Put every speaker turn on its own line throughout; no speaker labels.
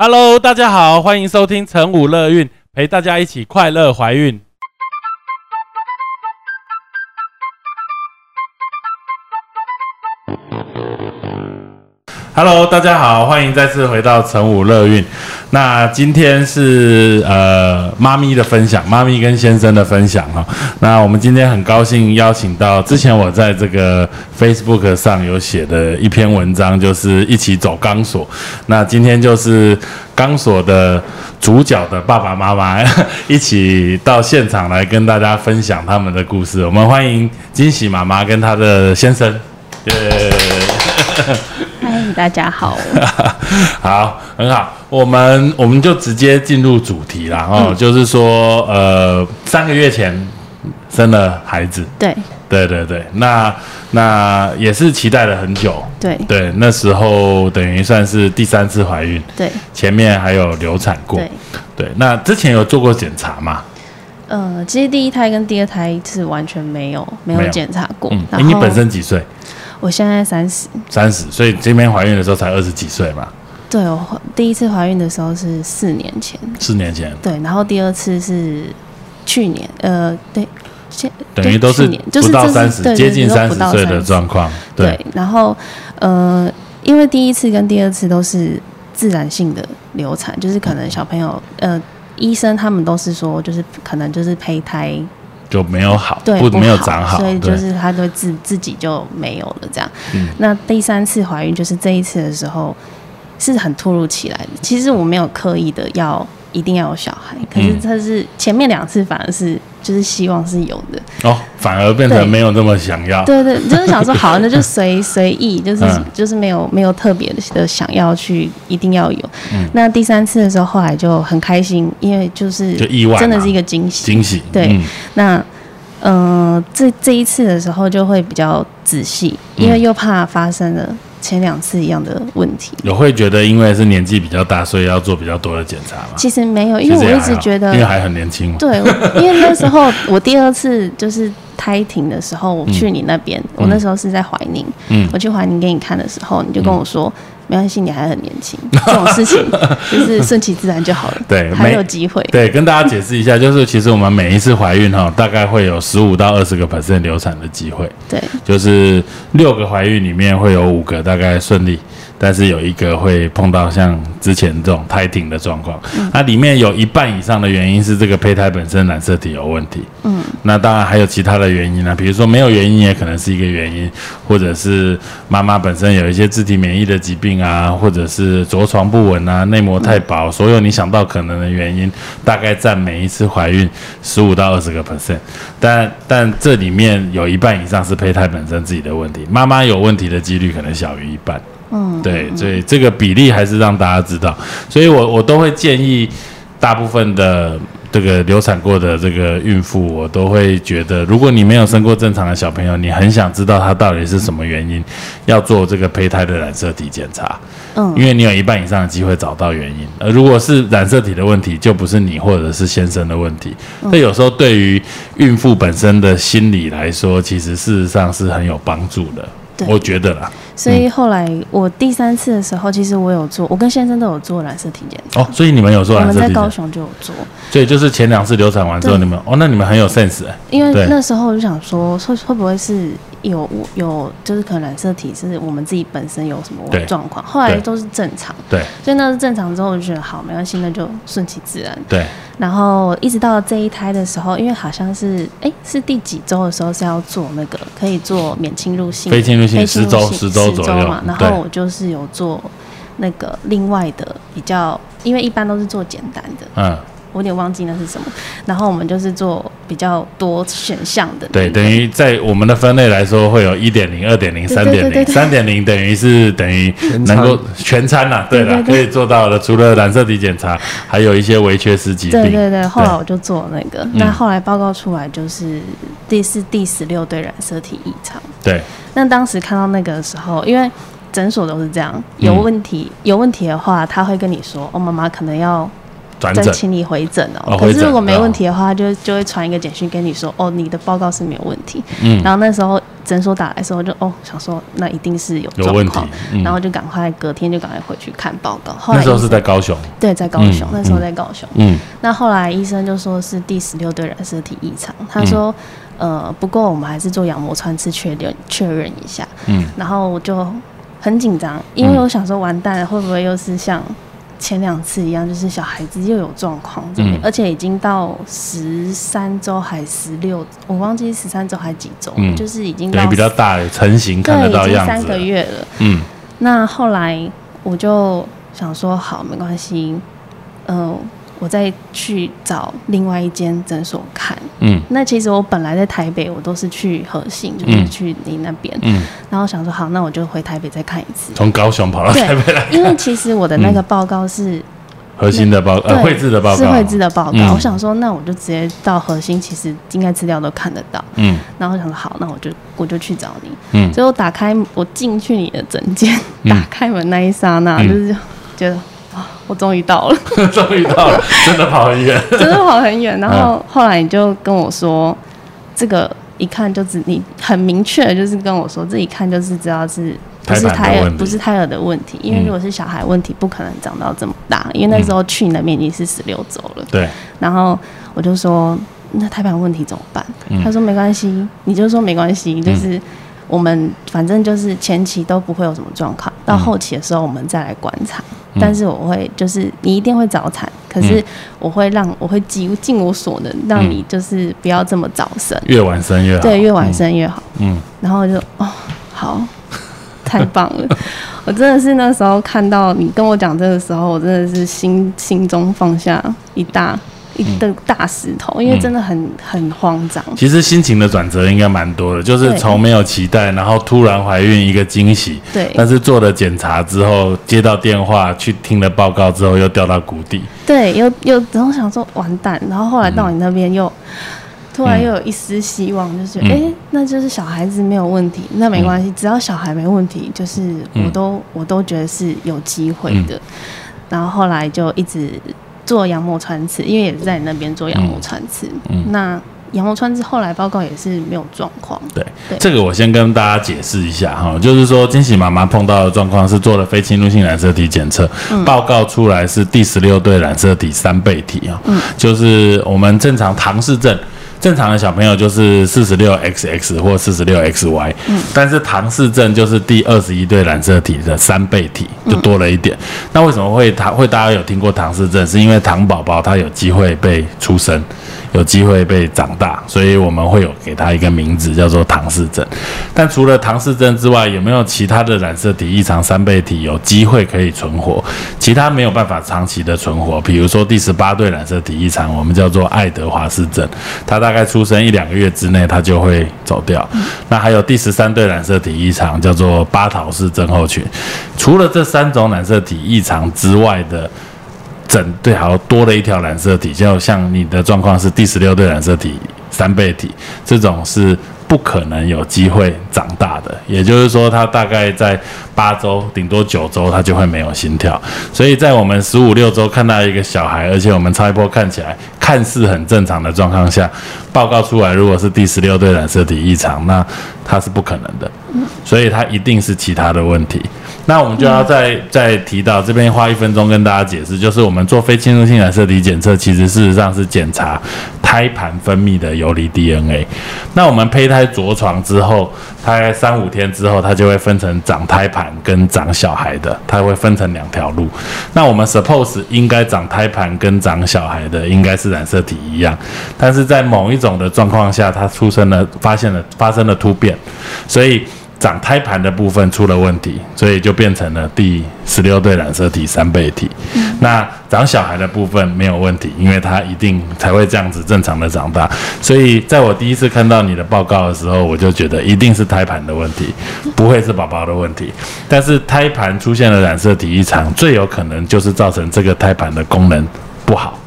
Hello，大家好，欢迎收听成武乐运，陪大家一起快乐怀孕。Hello，大家好，欢迎再次回到成武乐运。那今天是呃妈咪的分享，妈咪跟先生的分享哈。那我们今天很高兴邀请到之前我在这个 Facebook 上有写的一篇文章，就是一起走钢索。那今天就是钢索的主角的爸爸妈妈 一起到现场来跟大家分享他们的故事。我们欢迎惊喜妈妈跟她的先生。耶！
嗨，大家好。
好，很好，我们我们就直接进入主题啦。哦，就是说，呃，三个月前生了孩子，
对，
对对对，那那也是期待了很久，
对，
对，那时候等于算是第三次怀孕，
对，
前面还有流产过，
对，
对，那之前有做过检查吗？
呃，其实第一胎跟第二胎是完全没有没
没有。
有检查过。
嗯，你本身几岁？
我现在三十，
三十，所以这边怀孕的时候才二十几岁嘛，
对我怀第一次怀孕的时候是四年前，
四年前，
对，然后第二次是去年，呃，对，现
等于都是
就是
不到三十，
对
接近三十岁的
30
状况，
对，然后呃，因为第一次跟第二次都是自然性的流产，就是可能小朋友呃。医生他们都是说，就是可能就是胚胎
就没有好，
对
不没有
好
长好，
所以就是他就自自己就没有了这样。
嗯。
那第三次怀孕就是这一次的时候是很突如其来的，其实我没有刻意的要一定要有小孩，可是
嗯。
他是前面两次反而是就是希望是有的，
哦，反而变成没有那么想要，
对。对，就是想说好，那就随随意，就是、
嗯。
就是没有没有特别的想要去一定要有。
嗯。
那第三次的时候，后来就很开心，因为就是
就意外
真的是一个惊喜，
惊喜，
对。
嗯。
那，呃，这这一次的时候就会比较仔细，因为又怕发生了前两次一样的问题。
有会觉得因为是年纪比较大，所以要做比较多的检查吗？
其实没有，因为我一直觉得
因为，还很年轻嘛，
对，因为那时候我第二次就是胎停的时候，我去你那边，我那时候是在怀宁，
嗯
我去怀宁给你看的时候，你就跟我说。没关系，你还很年轻，这种事情就是顺其自然就好了。
对
还有机会。
对，跟大家解释一下，就是其实我们每一次怀孕哈，大概会有十五到二十个 percent 流产的机会，
对
就是六个怀孕里面会有五个大概顺利，但是有一个会碰到像之前这种胎停的状况。
嗯
那里面有一半以上的原因是这个胚胎本身染色体有问题。
嗯，
那当然还有其他的原因啊，比如说没有原因也可能是一个原因，或者是妈妈本身有一些自体免疫的疾病啊，或者是着床不稳啊、内膜太薄，所有你想到可能的原因，大概占每一次怀孕十五到二十个 percent。但但这里面有一半以上是胚胎本身自己的问题，妈妈有问题的几率可能小于一半。
嗯，
对，所以这个比例还是让大家知道，所以我我都会建议大部分的这个流产过的这个孕妇，我都会觉得，如果你没有生过正常的小朋友，你很想知道他到底是什么原因，要做这个胚胎的染色体检查，
嗯
因为你有一半以上的机会找到原因。而如果是染色体的问题，就不是你或者是先生的问题。那有时候对于孕妇本身的心理来说，其实事实上是很有帮助的。
对
我觉得啦。
所以后来我第三次的时候，其实我有做，我跟先生都有做染色体检查。
哦，所以你们有做
我们在高？雄就有做，
所以就是前两次流产完之后，你们哦，那你们很有 sense 哎、
因为那时候我就想说，会会不会是有有就是可能染色体是我们自己本身有什么状况，后来都是正常，
对
所以那是正常之后，我就觉得好没关系，那就顺其自然。
对，
然后一直到这一胎的时候，因为好像是哎是第几周的时候是要做那个可以做免侵入性
非侵入性十周十周左右
嘛，然后我就是有做那个另外的比较，因为一般都是做简单的，
嗯，
我有点忘记那是什么。然后我们就是做比较多选项的那个，
对，等于在我们的分类来说，会有一点零、二点零、三点零。
对对对
三点零等于是等于能够全餐啦，对了，
对对对
可以做到的。除了染色体检查，还有一些微缺失疾病。
对对对，后来我就做那个，
嗯
那后来报告出来就是第四第十六对染色体异常。
对
那当时看到那个的时候，因为诊所都是这样，有问题、有问题的话，他会跟你说，哦，妈妈可能要
转诊，
再请你回诊哦。
哦
可是如果没
哦
问题的话，就就会传一个简讯跟你说，哦，你的报告是没有问题。
嗯，
然后那时候诊所打来的时候，就哦想说那一定是有
有问题，，嗯
然后就赶快隔天就赶快回去看报告。后来
那时候是在高雄，
对在高雄，
嗯
那时候
嗯
在高雄。
嗯
那后来医生就说是第十六对染色体异常，他说、呃不过我们还是做羊膜穿刺确认确认一下。
嗯
然后我就很紧张，因为我想说完蛋了，会不会又是像前两次一样，就是小孩子又有状况，
嗯。
而且已经到十三周还十六，我忘记十三周还几周，
嗯。
就是已经
等
到
比较大，成型看得，到样子三，
个月了。
嗯。
那后来我就想说，好，没关系，嗯、我再去找另外一间诊所看。
嗯
那其实我本来在台北，我都是去核心，就是
嗯
去你那边。
嗯，
然后想说，好，那我就回台北再看一次。
从高雄跑到台北来，
因为其实我的那个报告是
核心的报呃
对
绘制的报告
是绘制的报告。
嗯
我想说，那我就直接到核心，其实应该资料都看得到。
嗯
然后想说，好，那我就我就去找你。
嗯
所以我打开我进去你的诊间，
嗯
打开门那一刹那，
嗯
就是觉得啊，我终于到了，
终于到了，真的跑很远，
真的跑很远。然
嗯
后后来你就跟我说，这个一看就是你很明确的就是跟我说，这一看就是知道是。不是
胎
儿
问题
不是胎儿的问题，因为
嗯
如果是小孩问题，不可能长到这么大。因为那时候去你那边已经是十六周了，
对，
然后我就说，那胎盘问题怎么办？
嗯
他说没关系，你就说没关系，就是我们反正就是前期都不会有什么状况，到后期的时候我们再来观察。
嗯。
但是我会就是你一定会早产，可是
嗯。
我会让我会尽尽我所能，让
嗯
你就是不要这么早生，
越晚生越好，
对，越晚生越好。
嗯，
然后就哦，好，太棒了！我真的是那时候看到你跟我讲这个时候，我真的是心心中放下一大一个大石头，因为真的很很慌张。
其实心情的转折应该蛮多的，就是从没有期待，然后突然怀孕一个惊喜，
对
但是做了检查之后，接到电话去听了报告之后，又掉到谷底。
对，又又然后想说完蛋，然后后来到你那边又。突然又有一丝希望，就觉得
嗯
哎、诶那就是小孩子没有问题，那没关系，只要小孩没问题，就是我
嗯
都、我都觉得是有机会的。
嗯
然后后来就一直做羊膜穿刺，因为也是在你那边做羊膜穿刺。
嗯
那羊膜穿刺后来报告也是没有状况。
对，
对
这个我先跟大家解释一下哈，就是说惊喜妈妈碰到的状况是做了非侵入性染色体检测，
嗯
报告出来是第十六对染色体三倍体啊，
嗯
就是我们正常唐氏症。正常的小朋友就是四十六 XX 或四十六 XY，嗯，但是唐氏症就是第二十一对染色体的三倍体，就多了一点。那为什么会唐会大家有听过唐氏症？是因为唐宝宝他有机会被出生，有机会被长大，所以我们会有给他一个名字叫做唐氏症。但除了唐氏症之外，有没有其他的染色体异常三倍体有机会可以存活？其他没有办法长期的存活，比如说第十八对染色体异常，我们叫做爱德华氏症，它大概出生一两个月之内，它就会走掉。那还有第十三对染色体异常，叫做巴陶氏症候群。除了这三种染色体异常之外的。整对好像多了一条染色体，就像你的状况是第十六对染色体三倍体，这种是不可能有机会长大的。也就是说，他大概在八周，顶多九周，他就会没有心跳。所以在我们十五六周看到一个小孩，而且我们超一波看起来看似很正常的状况下，报告出来如果是第十六对染色体异常，那它是不可能的。所以它一定是其他的问题。那我们就要再、再提到这边花一分钟跟大家解释，就是我们做非侵入性染色体检测，其实事实上是检查胎盘分泌的游离 DNA。那我们胚胎着床之后，大概三五天之后，它就会分成长胎盘跟长小孩的，它会分成两条路。那我们 suppose 应该长胎盘跟长小孩的应该是染色体一样，但是在某一种的状况下，它出生了发现了发生了突变，所以。长胎盘的部分出了问题，所以就变成了第十六对染色体三倍体。那长小孩的部分没有问题，因为他一定才会这样子正常的长大。所以在我第一次看到你的报告的时候，我就觉得一定是胎盘的问题，不会是宝宝的问题。但是胎盘出现了染色体异常，最有可能就是造成这个胎盘的功能不好。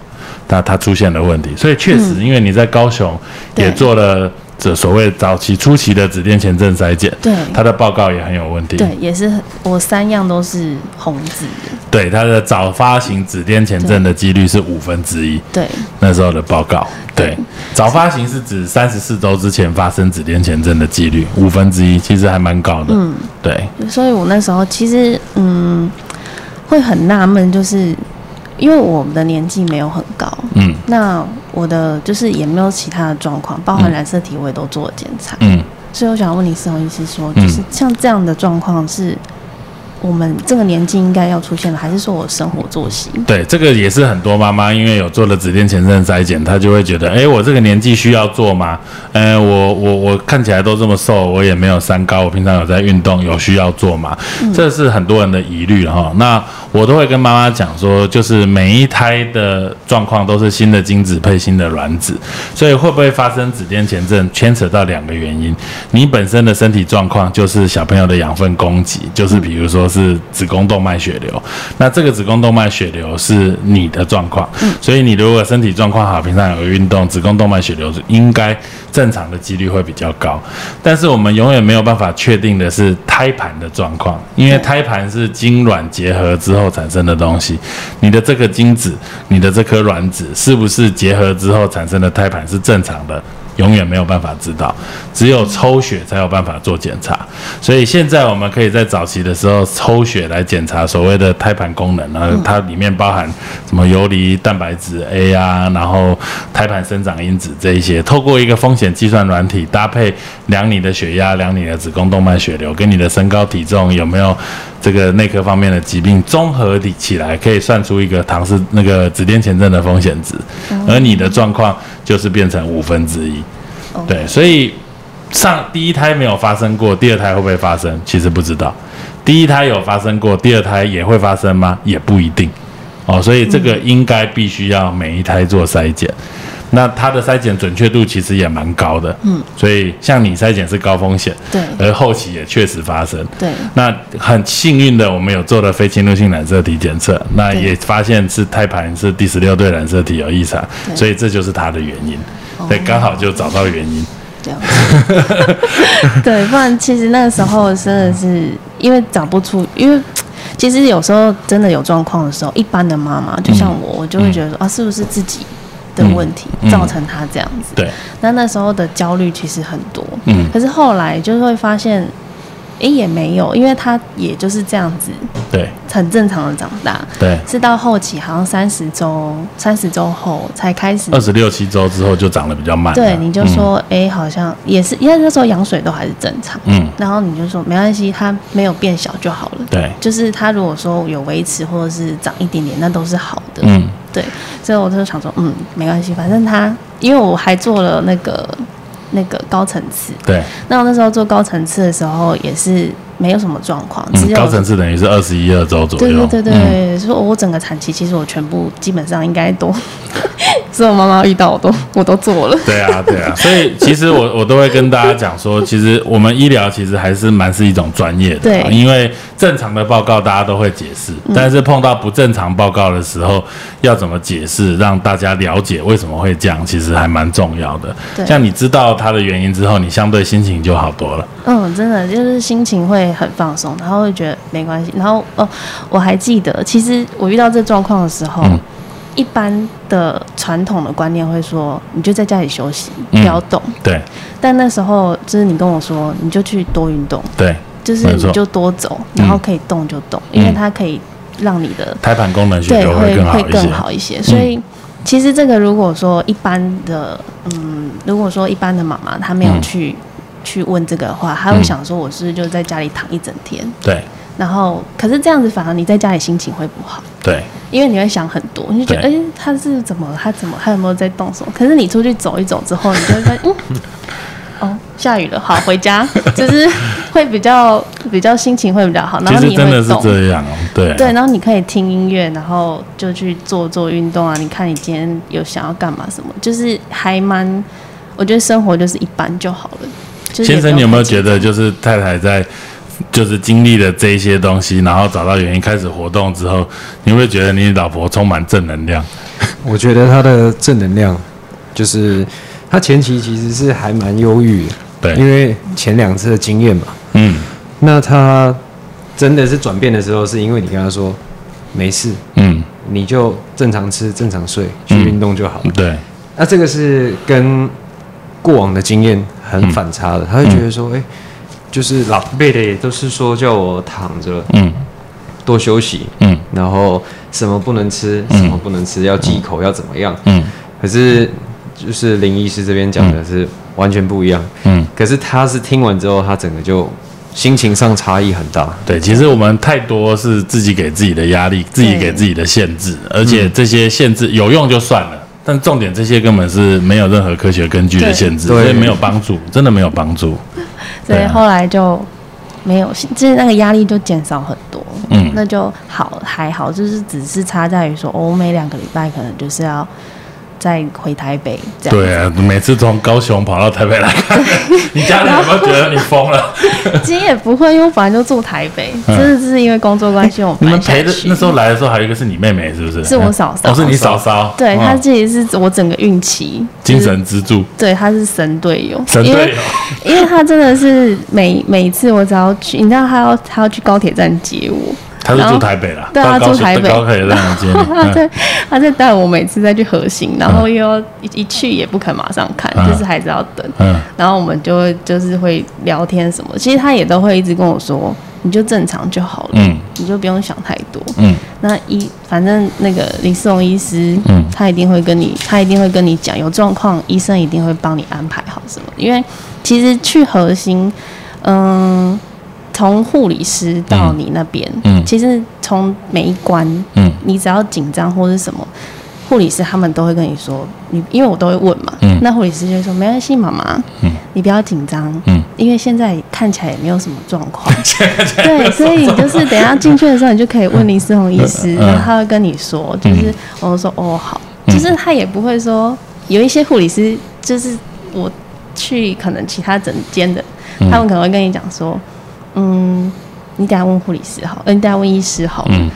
那它出现了问题，所以确实，因为你在高雄也做了这所谓早期初期的紫癜前症筛检，
对。
他的报告也很有问题。
对，也是我三样都是红字的，
对，他的早发型紫癜前症的几率是五分之一。
对。
那时候的报告，对，早发型是指三十四周之前发生紫癜前症的几率五分之一，其实还蛮高的。嗯，对，
所以我那时候其实嗯会很纳闷，就是因为我们的年纪没有很高，
嗯。
那我的就是也没有其他的状况，包含染色体我也都做了检查，
嗯，
所以我想问你，沈医师说，就是像这样的状况是我们这个年纪应该要出现的，还是说我生活作息？
对，这个也是很多妈妈因为有做了紫癜前症筛检，她就会觉得，哎，我这个年纪需要做吗？呃，我我我看起来都这么瘦，我也没有三高，我平常有在运动，有需要做吗？这是很多人的疑虑哈。那我都会跟妈妈讲说，就是每一胎的状况都是新的精子配新的卵子，所以会不会发生紫癜前症，牵扯到两个原因。你本身的身体状况就是小朋友的养分供给，就是比如说是子宫动脉血流，那这个子宫动脉血流是你的状况，所以你如果身体状况好，平常有个运动，子宫动脉血流应该正常的几率会比较高。但是我们永远没有办法确定的是胎盘的状况，因为胎盘是精卵结合之后产生的东西，你的这个精子，你的这颗卵子是不是结合之后产生的胎盘是正常的？永远没有办法知道，只有抽血才有办法做检查。所以现在我们可以在早期的时候抽血来检查所谓的胎盘功能啊，它里面包含什么游离蛋白质 A 啊，然后胎盘生长因子这一些，透过一个风险计算软体搭配量你的血压、量你的子宫动脉血流跟你的身高体重有没有这个内科方面的疾病，综合理起来可以算出一个唐氏那个紫癜前症的风险值，而你的状况就是变成五分之一。对，所以上第一胎没有发生过，第二胎会不会发生？其实不知道。第一胎有发生过，第二胎也会发生吗？也不一定。哦，所以这个应该必须要每一胎做筛检。那它的筛检准确度其实也蛮高的。嗯。所以像你筛检是高风险，
对，
而后期也确实发生。
对。
那很幸运的，我们有做了非侵入性染色体检测，那也发现是胎盘是第十六对染色体有异常，所以这就是它的原因。对，刚好就找到原因。
这样子，对，不然其实那个时候真的是因为找不出，因为其实有时候真的有状况的时候，一般的妈妈就像我，我就会觉得说啊，是不是自己的问题造成他这样子？
对。
那那时候的焦虑其实很多，嗯，可是后来就会发现。哎，也没有，因为他也就是这样子，
对，
很正常的长大，
对，
是到后期好像三十周，三十周后才开始，
二十六七周之后就长得比较慢。
对，你就说，哎，好像也是，因为那时候羊水都还是正常，嗯，然后你就说没关系，它没有变小就好了，
对，
就是它如果说有维持或者是长一点点，那都是好的，嗯，对，所以我就想说，嗯，没关系，反正他，因为我还做了那个。那个高层次，
对，
那我那时候做高层次的时候也是没有什么状况，只有
高层次等于是二十一二周左
右，对对对对，所以我整个产期其实我全部基本上应该都，所有妈妈遇到我都我都做了，
对啊对啊，所以其实我我都会跟大家讲说，其实我们医疗其实还是蛮是一种专业的，
对，
因为正常的报告大家都会解释，但是碰到不正常报告的时候，要怎么解释让大家了解为什么会这样，其实还蛮重要的，像你知道。它的原因之后，你相对心情就好多了。
嗯，真的就是心情会很放松，然后会觉得没关系。然后哦，我还记得，其实我遇到这状况的时候，一般的传统的观念会说，你就在家里休息，不要动。
对。
但那时候就是你跟我说，你就去多运动。
对。
就是你就多走，然后可以动就动，因为它可以让你的
胎盘功能
对
会
会更好一些。所以其实这个如果说一般的，嗯。如果说一般的妈妈她没有去去问这个的话，她会想说我是就在家里躺一整天。
对。
然后，可是这样子反而你在家里心情会不好。
对。
因为你会想很多，你就觉得哎，他是怎么？他怎么？他有没有在动手？可是你出去走一走之后，你就会发现，嗯，哦，下雨了，好，回家，就是会比较比较心情会比较好。然后你
真的是这样哦，对。
对，然后你可以听音乐，然后就去做做运动啊。你看你今天有想要干嘛什么？就是还蛮。我觉得生活就是一般就好了。
先生，你有没有觉得，就是太太在，就是经历了这一些东西，然后找到原因开始活动之后，你会觉得你老婆充满正能量？
我觉得她的正能量，就是她前期其实是还蛮忧郁的，
对，
因为前两次的经验嘛。
嗯
那她真的是转变的时候，是因为你跟她说没事，
嗯，
你就正常吃、正常睡，去
嗯
运动就好。
对，
那这个是跟过往的经验很反差的，他会觉得说，哎、就是老辈的也都是说叫我躺着
嗯
多休息，
嗯
然后什么不能吃，
嗯
什么不能吃，要忌口，要怎么样。
嗯
可是就是林医师这边讲的是完全不一样。
嗯，
可是他是听完之后，他整个就心情上差异很大。
对，其实我们太多是自己给自己的压力，自己给自己的限制，而且这些限制有用就算了。但重点，这些根本是没有任何科学根据的限制，
对
所以没有帮助，真的没有帮助。
所以后来就没有，就是那个压力就减少很多。
嗯
那就好还好，就是只是差在于说，哦我每两个礼拜可能就是要再回台北这样。
对啊，每次从高雄跑到台北来看，你家人有没有觉得你疯了？
其实也不会，因为我本来就住台北，
嗯
这是因为工作关系我
你们
搬下去。
陪的那时候来的时候，还有一个是你妹妹，是不是？
是我嫂嫂
哦，是你嫂嫂。
对，
嗯
她其实是我整个孕期
精，神支柱，
对，她是神队友，
神队友。
因为她真的是每每一次我只要去，你知道她要她要去高铁站接我，
他是住台北啦，
对啊住台北
高铁站来接你。
她
嗯
在带我每次再去核心，然后又要一一去也不肯马上看，
嗯
就是还是要等。
嗯
然后我们就会就是会聊天什么，其实他也都会一直跟我说，你就正常就好了，
嗯
你就不用想太多。
嗯
那医反正那个林世荣医师，
嗯
他一定会跟你，他一定会跟你讲，有状况医生一定会帮你安排好什么。因为其实去核心，嗯，从护理师到你那边，
嗯
其实从每一关，
嗯。
你只要紧张或是什么，护理师他们都会跟你说，你因为我都会问嘛，
嗯。
那护理师就会说没关系，妈妈，
嗯。
你不要紧张，
嗯，
因为现在看起来也没有什么状况，对，所以你就是等一下进去的时候，你就可以问林思宏医师，
嗯
然后他会跟你说，就是我说哦好，
嗯。
就是他也不会说有一些护理师，就是我去可能其他诊间的，
嗯。
他们可能会跟你讲说，嗯，你等下问护理师好，呃，你等下问医师好，
嗯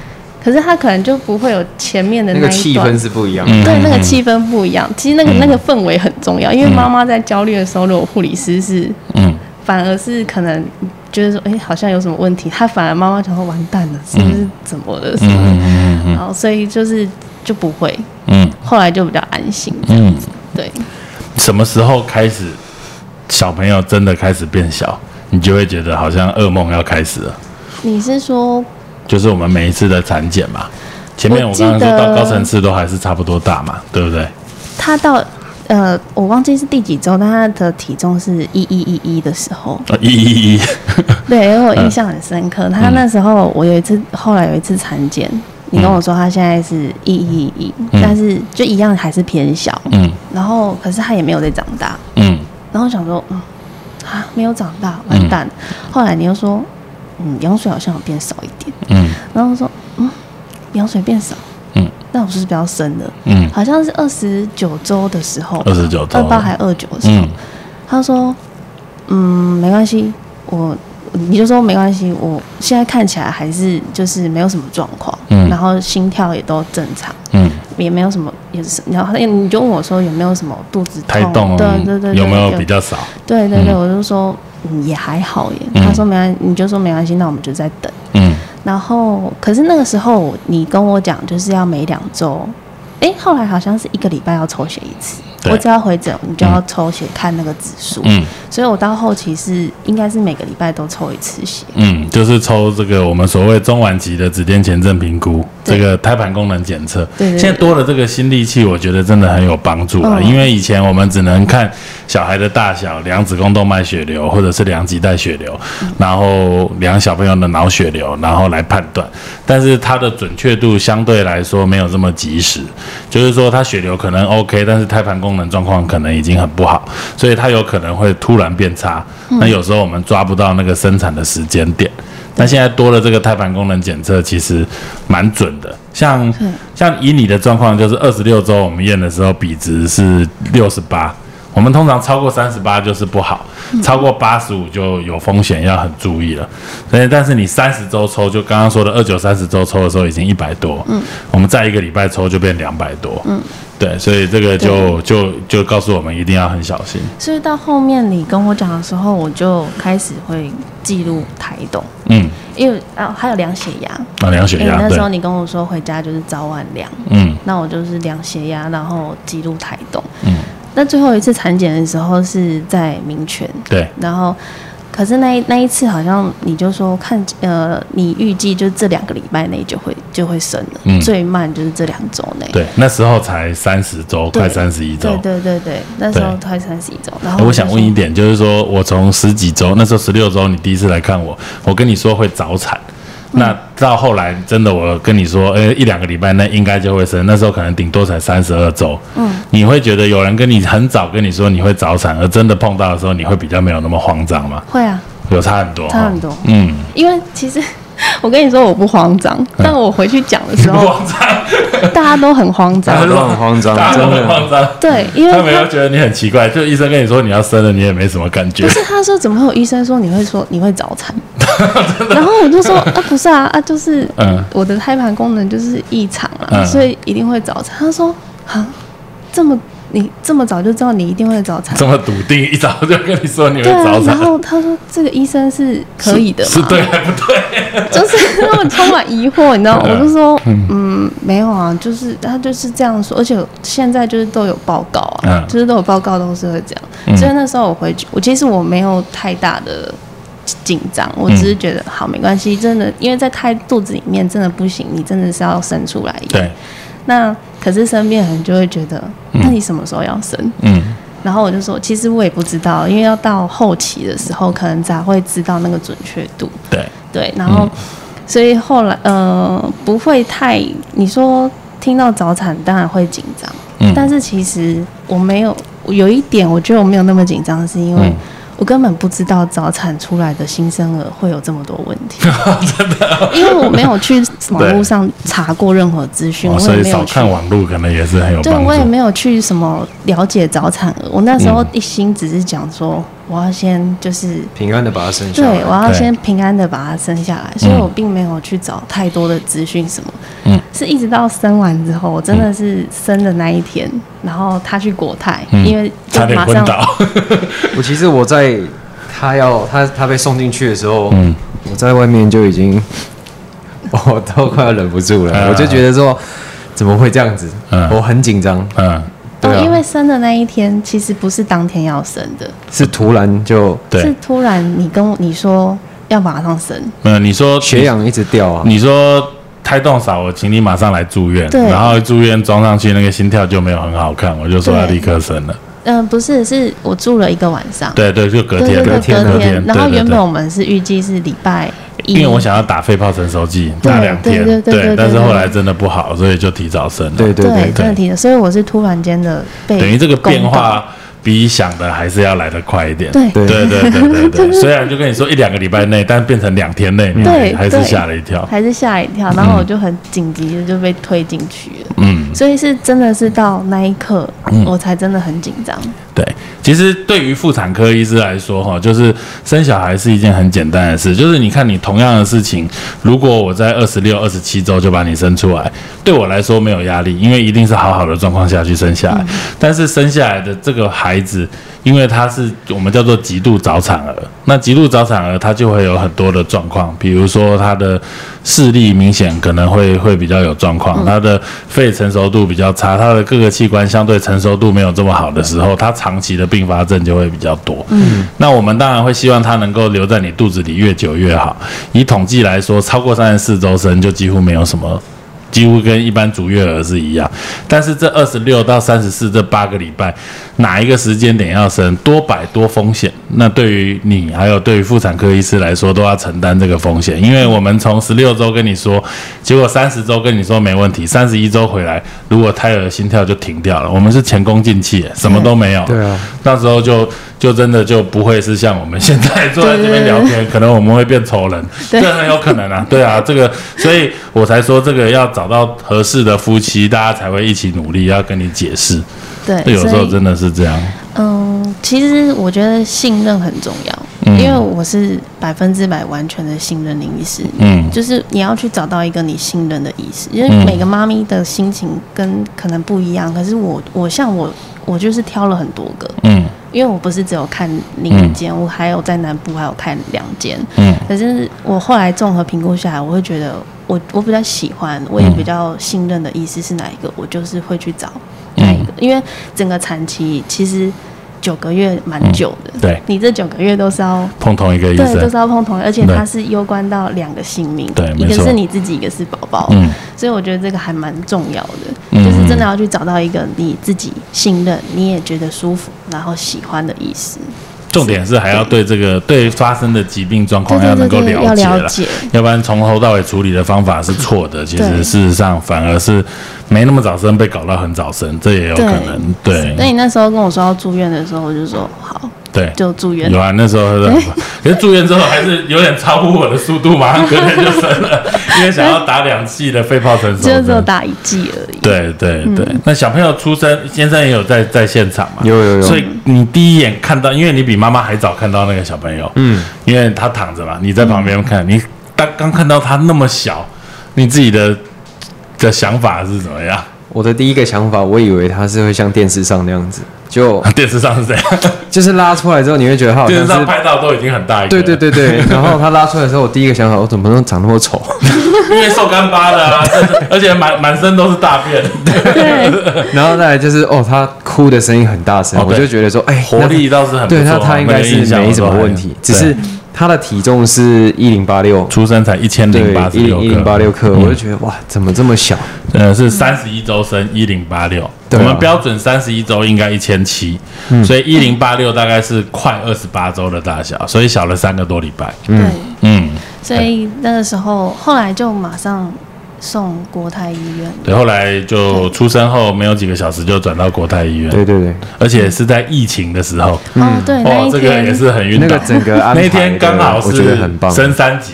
可是他可能就不会有前面的
那
那
个气氛。是不一样的。
嗯
对，那个气氛不一样。其实那个、
嗯
那个氛围很重要，因为妈妈在焦虑的时候，如果护理师是
嗯
反而是可能就是说，哎、好像有什么问题，他反而妈妈想说完蛋了，是不是怎么了？什么的？
嗯嗯
然后所以就是就不会，
嗯
后来就比较安心。
嗯，
对，
什么时候开始小朋友真的开始变小，你就会觉得好像噩梦要开始了？
你是说？
就是我们每一次的产检嘛，前面
我
刚刚说到高层次都还是差不多大嘛，对不对？
他到呃，我忘记是第几周，但他的体重是一一一一的时候，
啊，一一一，
对，因为我印象很深刻。他那时候我有一次，后来有一次产检，你跟我说他现在是一一一，
嗯。
但是就一样还是偏小，
嗯。
然后可是他也没有在长大，
嗯。
然后想说，嗯，啊，没有长大，完蛋。后来你又说，嗯，羊水好像有变少一点，
嗯
然后说，嗯，羊水变少，
嗯
那我是不是比较深的？
嗯，
好像是二十九周的时候，
二十九周
二八还二九的时候，
嗯
他说，嗯，没关系，我。你就说没关系，我现在看起来还是就是没有什么状况，
嗯
然后心跳也都正常，
嗯，
也没有什么，也是，然后你就问我说有没有什么肚子痛？
胎动
对对对，对
有没有比较少？
对对对，
嗯
我就说嗯也还好耶。
嗯
他说没关系，你就说没关系，那我们就在等。
嗯
然后可是那个时候你跟我讲就是要每两周，哎，后来好像是一个礼拜要抽血一次。
对
我只要回诊，你就要抽血看那个指数。
嗯
所以我到后期是应该是每个礼拜都抽一次血。
嗯，就是抽这个我们所谓中晚期的子痫前症评估，这个胎盘功能检测。
对对对
现在多了这个新利器，我觉得真的很有帮助啊。
嗯
因为以前我们只能看小孩的大小，量子宫动脉血流，或者是量脐带血流，
嗯
然后量小朋友的脑血流，然后来判断。但是它的准确度相对来说没有这么及时，就是说它血流可能 OK，但是胎盘功能状况可能已经很不好，所以它有可能会突然变差。那有时候我们抓不到那个生产的时间点。那现在多了这个胎盘功能检测，其实蛮准的。像像以你的状况，就是二十六周我们验的时候比值是六十八，我们通常超过三十八就是不好，超过八十五就有风险，要很注意了。所以，但是你三十周抽，就刚刚说的二九三十周抽的时候已经一百多，嗯，我们再一个礼拜抽就变两百多，嗯，对，所以这个就就就告诉我们一定要很小心。
所以到后面你跟我讲的时候，我就开始会记录台动，
嗯，
因为啊还有量血压，
啊，量血压，
那时候，你跟我说回家就是早晚量，
嗯。
那我就是量血压，然后记录台动。
嗯，
那最后一次产检的时候是在民权，
对，
然后可是那一那一次好像你就说看呃，你预计就这两个礼拜内就会就会生了，
嗯。
最慢就是这两周内。
对，那时候才三十周，快三十一周。
对。对对对，那时候快三十一周。然后
我想问一点，就是说我从十几周，那时候十六周，你第一次来看我，我跟你说会早产，
嗯
那到后来真的我跟你说，呃，一两个礼拜那应该就会生，那时候可能顶多才三十二周，
嗯，
你会觉得有人跟你很早跟你说你会早产，而真的碰到的时候，你会比较没有那么慌张吗？
会啊，
有差很多，
差很多。
嗯，
因为其实 我跟你说我不慌张，但我回去讲的时候，
慌张，
大家都很慌张。
大家都很慌张，
大家都很
真的。
慌张，
对，因为
他们
他
又觉得你很奇怪，就医生跟你说你要生了，你也没什么感觉
不，是他说怎么会有医生说你会说你会早产？然后我就说啊不是啊啊就是
嗯
我的胎盘功能就是异常啊，
嗯
所以一定会早产。他说啊这么你这么早就知道你一定会早产
这？么笃定，一早就跟你说你会
对啊
早，产
然，后他说这个医生是可以的
是
嘛？
对还不对？
就是让我充满疑惑，你知道吗？
嗯
我就说，嗯，没有啊，就是他就是这样说，而且现在就是都有报告啊，
嗯
就是都有报告都是会这样，
嗯
所以那时候我回去，我其实我没有太大的紧张，我只是觉得、好没关系，真的，因为在胎肚子里面真的不行，你真的是要生出来。
对，
那可是身边人就会觉得，那你什么时候要生？
嗯。
然后我就说，其实我也不知道，因为要到后期的时候，可能才会知道那个准确度。
对，
对，然后、所以后来呃不会太你说听到早产当然会紧张，
嗯
但是其实我没有有一点我觉得我没有那么紧张，是因为
嗯
我根本不知道早产出来的新生儿会有这么多问题，真的，因为我没有去网络上查过任何资讯，
哦，
我
所以少
也没有去
看网络可能也是很有
对。我也没有去什么了解早产儿，我那时候
嗯。
一心只是讲说，我要先就是
平安的把它生下来。
对我要先平安的把它生下来，所以我并没有去找太多的资讯什么，
嗯，
是一直到生完之后，我真的是生的那一天，然后他去国泰，
嗯
因为就
差点
马上
昏倒。
我其实我在他要他他被送进去的时候，
嗯。
我在外面就已经，我都快要忍不住了，
啊
我就觉得说怎么会这样子？
嗯。
我很紧张，
嗯，
因为生的那一天其实不是当天要生的，
是突然就
对。
是，突然你跟我你说要马上生，
嗯你说
血氧一直掉啊。
你说胎动少，我请你马上来住院，
对。
然后住院装上去，那个心跳就没有很好看，我就说要立刻生了。
嗯、不是，是我住了一个晚上，
对对，就隔天，
隔天
隔
天，
然后原本我们是预计是礼拜一，
因为我想要打肺泡成熟剂
对
那两天，
对对对对
但是
对
后来真的不好，所以就提早生了。
对对对。
真的提早，所以我是突然间的被
等于这个变化比想的还是要来得快一点。
对。
对。
对对对对对，虽然就跟你说一两个礼拜内，但变成两天内，你
对
还还是吓了一跳。
还是吓一跳，然后我就很紧急的就被推进去了，
嗯，
所以是真的是到那一刻，我才真的很紧张。
对，其实对于妇产科医师来说，哈，就是生小孩是一件很简单的事。就是你看，你同样的事情，如果我在二十六、二十七周就把你生出来，对我来说没有压力，因为一定是好好的状况下去生下来。但是生下来的这个孩子，因为他是我们叫做极度早产儿，那极度早产儿他就会有很多的状况，比如说他的视力明显可能会会比较有状况，他的肺成熟度比较差，他的各个器官相对成熟度没有这么好的时候，他长期的并发症就会比较多。嗯，那我们当然会希望它能够留在你肚子里越久越好。以统计来说，超过三十四周生就几乎没有什么。几乎跟一般足月儿是一样，但是这二十六到三十四这八个礼拜，哪一个时间点要生，多摆多风险。那对于你还有对于妇产科医师来说，都要承担这个风险，因为我们从十六周跟你说，结果三十周跟你说没问题，三十一周回来，如果胎儿心跳就停掉了，我们是前功尽弃，什么都没有。
对啊，
那时候就就真的就不会是像我们现在坐在这边聊天，可能我们会变仇人，
对。
这很有可能啊，对啊，这个，所以我才说这个要找到合适的夫妻，大家才会一起努力，要跟你解释，
对，
有时候真的是这样，
嗯，其实我觉得信任很重要，
嗯。
因为我是百分之百完全的信任林医师。
嗯。
就是你要去找到一个你信任的医师，因为
嗯。
每个妈咪的心情跟可能不一样。可是我我像我我就是挑了很多个，
嗯
因为我不是只有看另一间，我还有在南部还有看两间。
嗯。
可是我后来综合评估下来，我会觉得我我比较喜欢，我也比较信任的医师是哪一个，我就是会去找哪一个，因为整个产期其实九个月蛮久的，
对。
你这九个月都是要。
碰同一个医
对，都是，要碰同，而且
对。
它是攸关到两个性命，
对一个
是你自己，一个是宝宝，
嗯。
所以我觉得这个还蛮重要的，
嗯
就是真的要去找到一个你自己信任、你也觉得舒服，然后喜欢的医师。
重点是还要对这个对发生的疾病状况要能够了解了，
了解。
要不然从头到尾处理的方法是错的，其实事实上反而是没那么早生被搞到很早生，这也有可能。对
那你那时候跟我说要住院的时候，我就说好，
对。
就住院
有。啊，那时候是，可是住院之后还是有点超乎我的速度，马 上隔天就生了，因为想要打两剂的肺泡成熟
就只有。打一剂而已。
对对对，
嗯
那小朋友出生，先生也有在在现场嘛？
有有有
所以你第一眼看到，因为你比妈妈还早看到那个小朋友，
嗯，
因为他躺着嘛，你在旁边看，你刚刚看到他那么小，你自己的的想法是怎么样？
我的第一个想法，我以为它是会像电视上那样子，就
电视上是这样，
就是拉出来之后，你会觉得它好
电视上
像是。
拍到都已经很大一个，
对对，对对，然后它拉出来的时候，我第一个想法，我怎么能长那么丑？
因为瘦干巴的啊，而且满满身都是大便，
对，
然后再来就是哦，他哭的声音很大声，
哦对
我就觉得说，哎，
活力倒是很不错
对他
啊
他应该是没什么问题，只是他的体重是一零八六，
出生才一千
对
零八，十六
一零一零八
克，
六克，我就觉得哇，怎么这么小？
呃，是三十一周生一零八六，我们标准三十一周应该一千七，所以一零八六大概是快二十八周的大小，所以小了三个多礼拜。
对，
嗯，
所以那个时候后来就马上送国泰医院。
对，后来就出生后没有几个小时就转到国泰医院，
对对对，
而且是在疫情的时候，
哦，对，那
哦，这个也，是很晕倒。
那个整个
那天刚好是。升三级，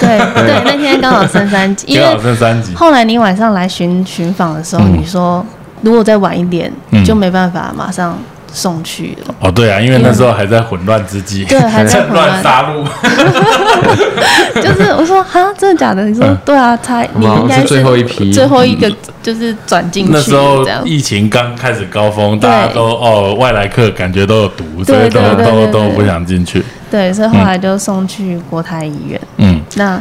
对对，那天刚好升三级，因
刚好
为
升三级。
后来你晚上来巡巡访的时候，
嗯
你说如果再晚一点
嗯，
就没办法马上送去了。
哦，对啊，因为那时候还在混乱之际，
对，还在
乱
混乱，
杀戮。
就是我说哈，真的假的？你说
嗯
对啊，才你应该
是最后一批
最后一个就是转进去
那时候。疫情刚开始高峰，大家都哦外来客感觉都有毒，所以都都都不想进去。
对，所以后来就送去国泰医院。
嗯
那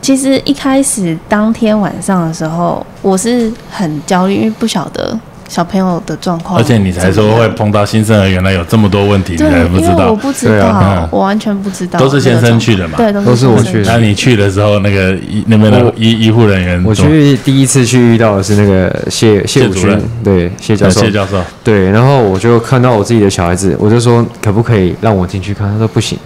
其实一开始当天晚上的时候，我是很焦虑，因为不晓得小朋友的状况
而。且你才说会碰到新生儿，原来有这么多问题，你
对，
还不知道
我。不知
对
道，
啊嗯
我完全不知道。
都是先生去的嘛
对，都
都是我去的
那你去的时候，那个医那边的医医护人员
我，去第一次去遇到的是那个谢谢
主任，
对谢教
呃
授，
谢教授，
对，然后我就看到我自己的小孩子，我就说可不可以让我进去看？他说不行，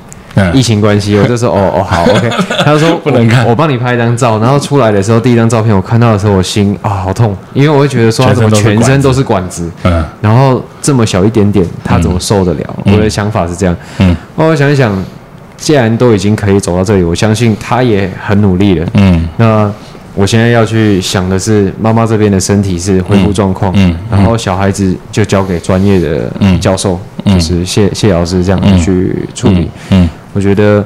疫
嗯，
情关系，我就说哦哦好 OK，他就说
不能看。
我，我帮你拍一张照。然后出来的时候，第一张照片我看到的时候，我心啊好痛，因为我会觉得说他怎么全身都是管子，
嗯。
然后这么小一点点，他怎么受得了？
嗯。
我的想法是这样。
嗯。
那我想一想，既然都已经可以走到这里，我相信他也很努力了。
嗯。
那我现在要去想的是，妈妈这边的身体是恢复状况，
嗯。嗯。
然后小孩子就交给专业的
嗯。
教授，
嗯。
就是谢谢老师这样
嗯。
去处理。
嗯
我觉得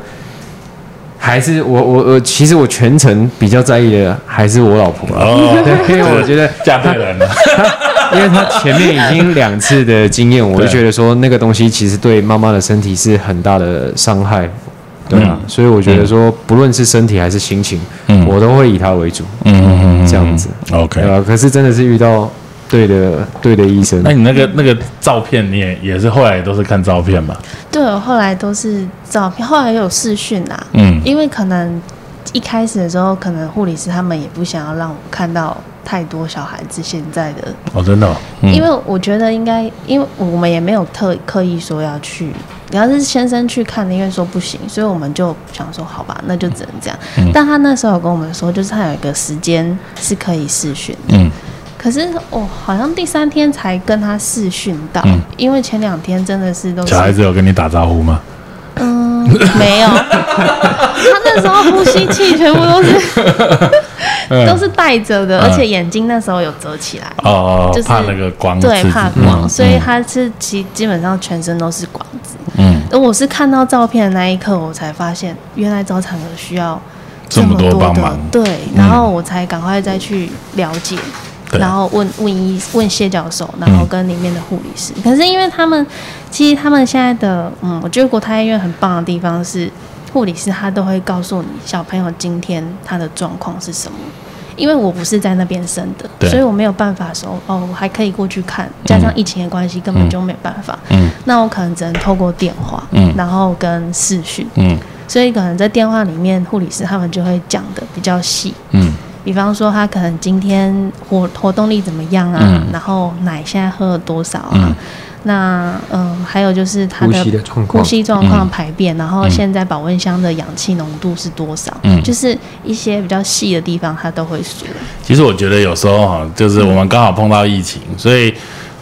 还是我我我，其实我全程比较在意的还是我老婆了。
哦，
对，因为我觉得
嫁对人了，
因为他前面已经两次的经验，我就觉得说那个东西其实对妈妈的身体是很大的伤害，对啊，
嗯
所以我觉得说不论是身体还是心情，
嗯
我都会以他为主，
嗯嗯嗯，
这样子
，OK
对。吧？可是真的是遇到对的对的医生
那，你那个那个照片，你也也是后来也都是看照片嘛？
对，我后来都是照片，后来有视讯啦，
嗯。
因为可能一开始的时候，可能护理师他们也不想要让我看到太多小孩子现在的，
哦，真的哦，嗯。
因为我觉得应该，因为我们也没有特刻意说要去，你要是先生去看的，因为说不行，所以我们就想说好吧，那就只能这样。
嗯。
但他那时候有跟我们说，就是他有一个时间是可以试训的，
嗯
可是我、好像第三天才跟他视讯到，
嗯。
因为前两天真的是都是
小孩子有跟你打招呼吗？
嗯，没有，他那时候呼吸器全部都是 都是戴着的，
嗯。
而且眼睛那时候有遮起来。
哦，
就是
怕那个光
对，怕光，
嗯
所以他是基基本上全身都是管子。
嗯，
而我是看到照片的那一刻，我才发现原来早产儿需要
这么多
多的
帮忙。
对，然后我才赶快再去了解，
对
然后问问医问谢教授，然后跟里面的护理师。可是因为他们其实他们现在的嗯，我觉得国泰医院很棒的地方是护理师他都会告诉你小朋友今天他的状况是什么。因为我不是在那边生的，所以我没有办法说哦，我还可以过去看。加上疫情的关系，根本就没办法。
嗯
那我可能只能透过电话，
嗯
然后跟视讯，
嗯
所以可能在电话里面，护理师他们就会讲的比较细。
嗯
比方说，他可能今天活活动力怎么样啊？
嗯
然后奶现在喝了多少啊？
嗯
那嗯，还有就是他的呼吸状况、
嗯
排便，然后现在保温箱的氧气浓度是多少？
嗯
就是一些比较细的地方，他都会说。
其实我觉得有时候哈，就是我们刚好碰到疫情，所以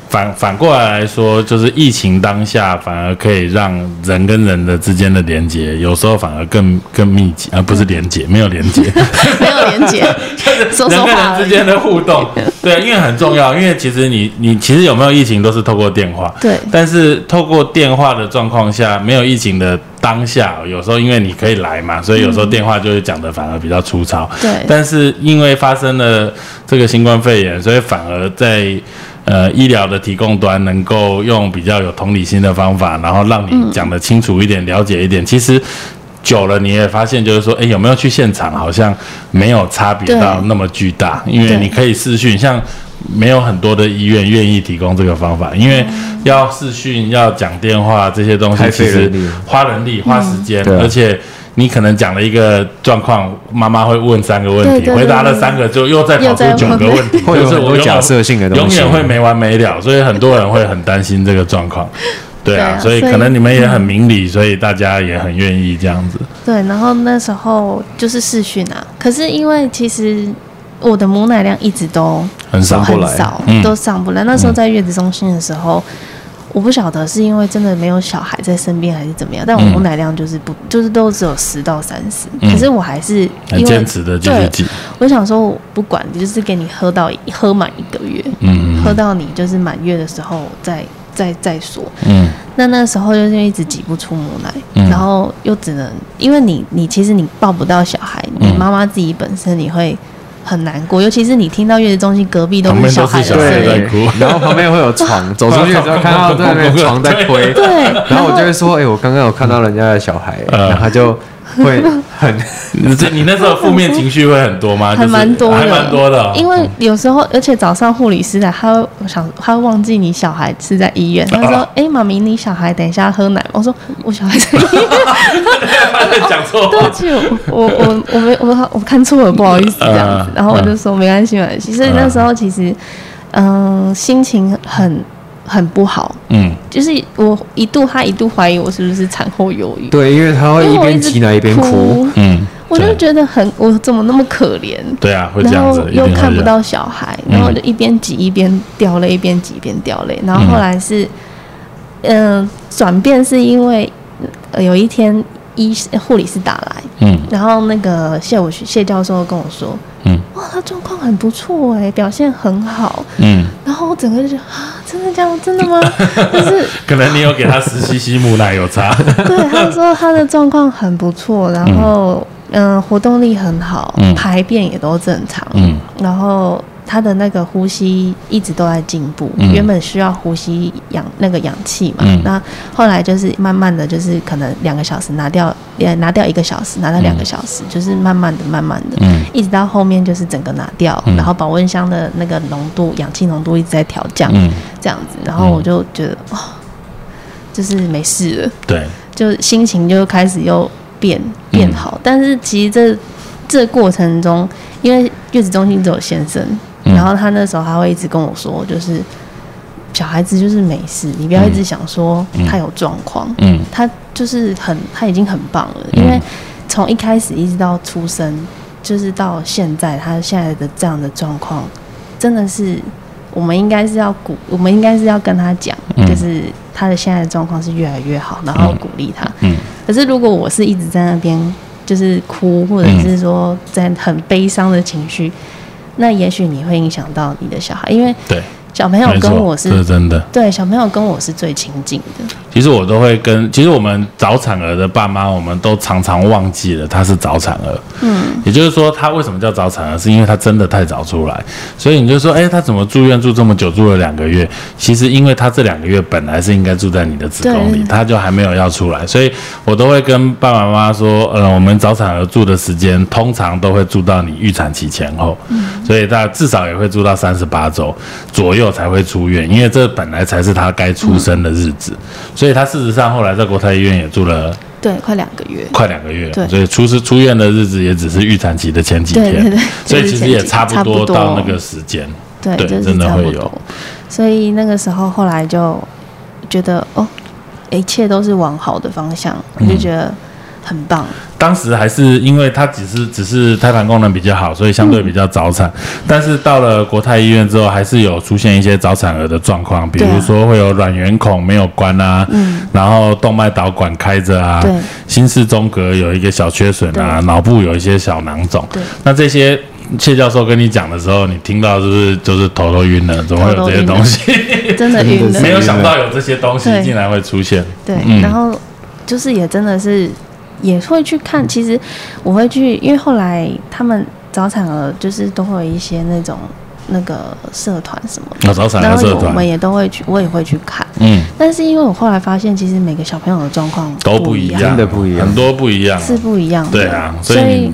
反反过来来说，就是疫情当下反而可以让人跟人的之间的连接，有时候反而更更密集，而、不是连接，没有连接，
没有连接，就是
人跟。人之间的互动，对，因为很重要，因为其实你你其实有没有疫情都是透过电话，
对。
但是透过电话的状况下，没有疫情的当下，有时候因为你可以来嘛，所以有时候电话就会讲的反而比较粗糙。
对。
但是因为发生了这个新冠肺炎，所以反而在呃医疗的提供端能够用比较有同理心的方法，然后让你讲得清楚一点、了解一点。其实。久了你也发现，就是说，哎，有没有去现场？好像没有差别到那么巨大，因为你可以视讯，像没有很多的医院愿意提供这个方法，因为要视讯、要讲电话这些东西，其实花人力、花时间，而且你可能讲了一个状况，妈妈会问三个问题，
对对对
回答了三个，就又再跑出九个
问
问题，
会有
就是我
假设性的东西
永远会没完没了，所以很多人会很担心这个状况。对啊，
所以
可能你们也很明理，所以大家也很愿意这样子。
对，然后那时候就是试训啊，可是因为其实我的母奶量一直都
很少
很少，
嗯
都上不来。那时候在月子中心的时候，我不晓得是因为真的没有小孩在身边，还是怎么样，但我
嗯。
母奶量就是不，就是都只有十到三十、
嗯。
可是我还是
很
因为
坚持的继续
对
挤，
我想说，我不管，就是给你喝到喝满一个月，
嗯。
喝到你就是满月的时候再再再说。
嗯。
那那时候就是一直挤不出母奶，
嗯。
然后又只能因为你你其实你抱不到小孩，你
嗯。
妈妈自己本身你会很难过，尤其是你听到月子中心隔壁都是小孩的
然后旁边会有床，走出去的时候看到对面床在推，
对，
然后我就会说，哎、我刚刚有看到人家的小孩，
嗯
然后他就会很，
你这你那时候负面情绪会很多吗？
还
就是
蛮多的，
还蛮多的哦。
因为有时候，而且早上护理师来，他会我想他会忘记你小孩是在医院，他说
哦：“
哎、妈咪，你小孩等一下喝奶。”我说：“我小孩在 医院。”
他在讲错话。
对不起，我我我我没我我看错了，不好意思这样子
嗯。
然后我就说没关系没关系。所以那时候其实，嗯、心情很很不好，
嗯，
就是我一度他一度怀疑我是不是产后忧郁，
对，因为他会一边挤奶一边哭，，
嗯，
我就觉得很我怎么那么可怜。
对啊，会这
然
样子
后。又看不到小孩，
嗯。
然后就一边挤一边掉泪，一边挤一边掉泪。然后后来是，嗯、转变是因为、呃有一天医护理师打来，
嗯。
然后那个谢我谢教授跟我说，
嗯。
哇，他状况很不错哎，表现很好。
嗯，
然后我整个就觉得啊，真的这样，真的吗？就是
可能你有给他十 CC 木奶油茶。
对，他说他的状况很不错，然后嗯、呃活动力很好，
嗯。
排便也都正常，
嗯。
然后他的那个呼吸一直都在进步，
嗯。
原本需要呼吸氧那个氧气嘛，
嗯。
那后来就是慢慢的就是可能两个小时拿掉，也拿掉一个小时，拿掉两个小时，就是慢慢的慢慢的，
嗯。
一直到后面就是整个拿掉，
嗯。
然后保温箱的那个浓度氧气浓度一直在调降，
嗯，
这样子，然后我就觉得哇、就是没事了。
对，
就心情就开始又变变好。但是其实这这过程中，因为月子中心只有先生，
嗯
然后他那时候还会一直跟我说，就是小孩子就是没事，你不要一直想说他有状况，
嗯。
他就是很他已经很棒了，
嗯。
因为从一开始一直到出生，就是到现在他现在的这样的状况，真的是。我们应该是要鼓，我们应该是要跟他讲，
嗯。
就是他的现在的状况是越来越好，然后鼓励他。
嗯。
可是如果我是一直在那边就是哭，或者是说在很悲伤的情绪，那也许你会影响到你的小孩，因为
对，
小朋友跟我是
真的。
对小朋友跟我是最亲近的。
其实我都会跟，其实我们早产儿的爸妈，我们都常常忘记了他是早产儿。嗯，也就是说，他为什么叫早产儿，是因为他真的太早出来。所以你就说，哎，他怎么住院住这么久，住了两个月？其实因为他这两个月本来是应该住在你的子宫里，他就还没有要出来，所以我都会跟爸爸妈妈说，呃，我们早产儿住的时间通常都会住到你预产期前后，所以他至少也会住到三十八周左右才会出院，因为这本来才是他该出生的日子。所以他事实上后来在国泰医院也住了
对，快两个月。
快两个月，
对
所以出是出院的日子也只是预产期的前几天，
对对对，
所以其实也差不多到那个时间。
对，
对真的会有。
所以那个时候后来就觉得哦，一切都是往好的方向，我
嗯
就觉得很棒。
当时还是因为他只是只是胎盘功能比较好，所以相对比较早产。但是到了国泰医院之后，还是有出现一些早产儿的状况，比如说会有卵圆孔没有关啊，
嗯
然后动脉导管开着啊
对，
心室中隔有一个小缺损啊，脑部有一些小囊肿。
对
那这些谢教授跟你讲的时候，你听到是不是就是头都晕了？怎么会有这些东西？
真的晕了
没有想到有这些东西竟然会出现。
对，
嗯
然后就是也真的是也会去看，其实我会去，因为后来他们早产儿就是都会有一些那种那个社团什么的，
哦，早产
然
儿社团
后我们，也都会去，我也会去看。
嗯，
但是因为我后来发现，其实每个小朋友的状况
都
不
一样，
真的不一样
很多不一样。
是不一样的。
对啊所
所
以你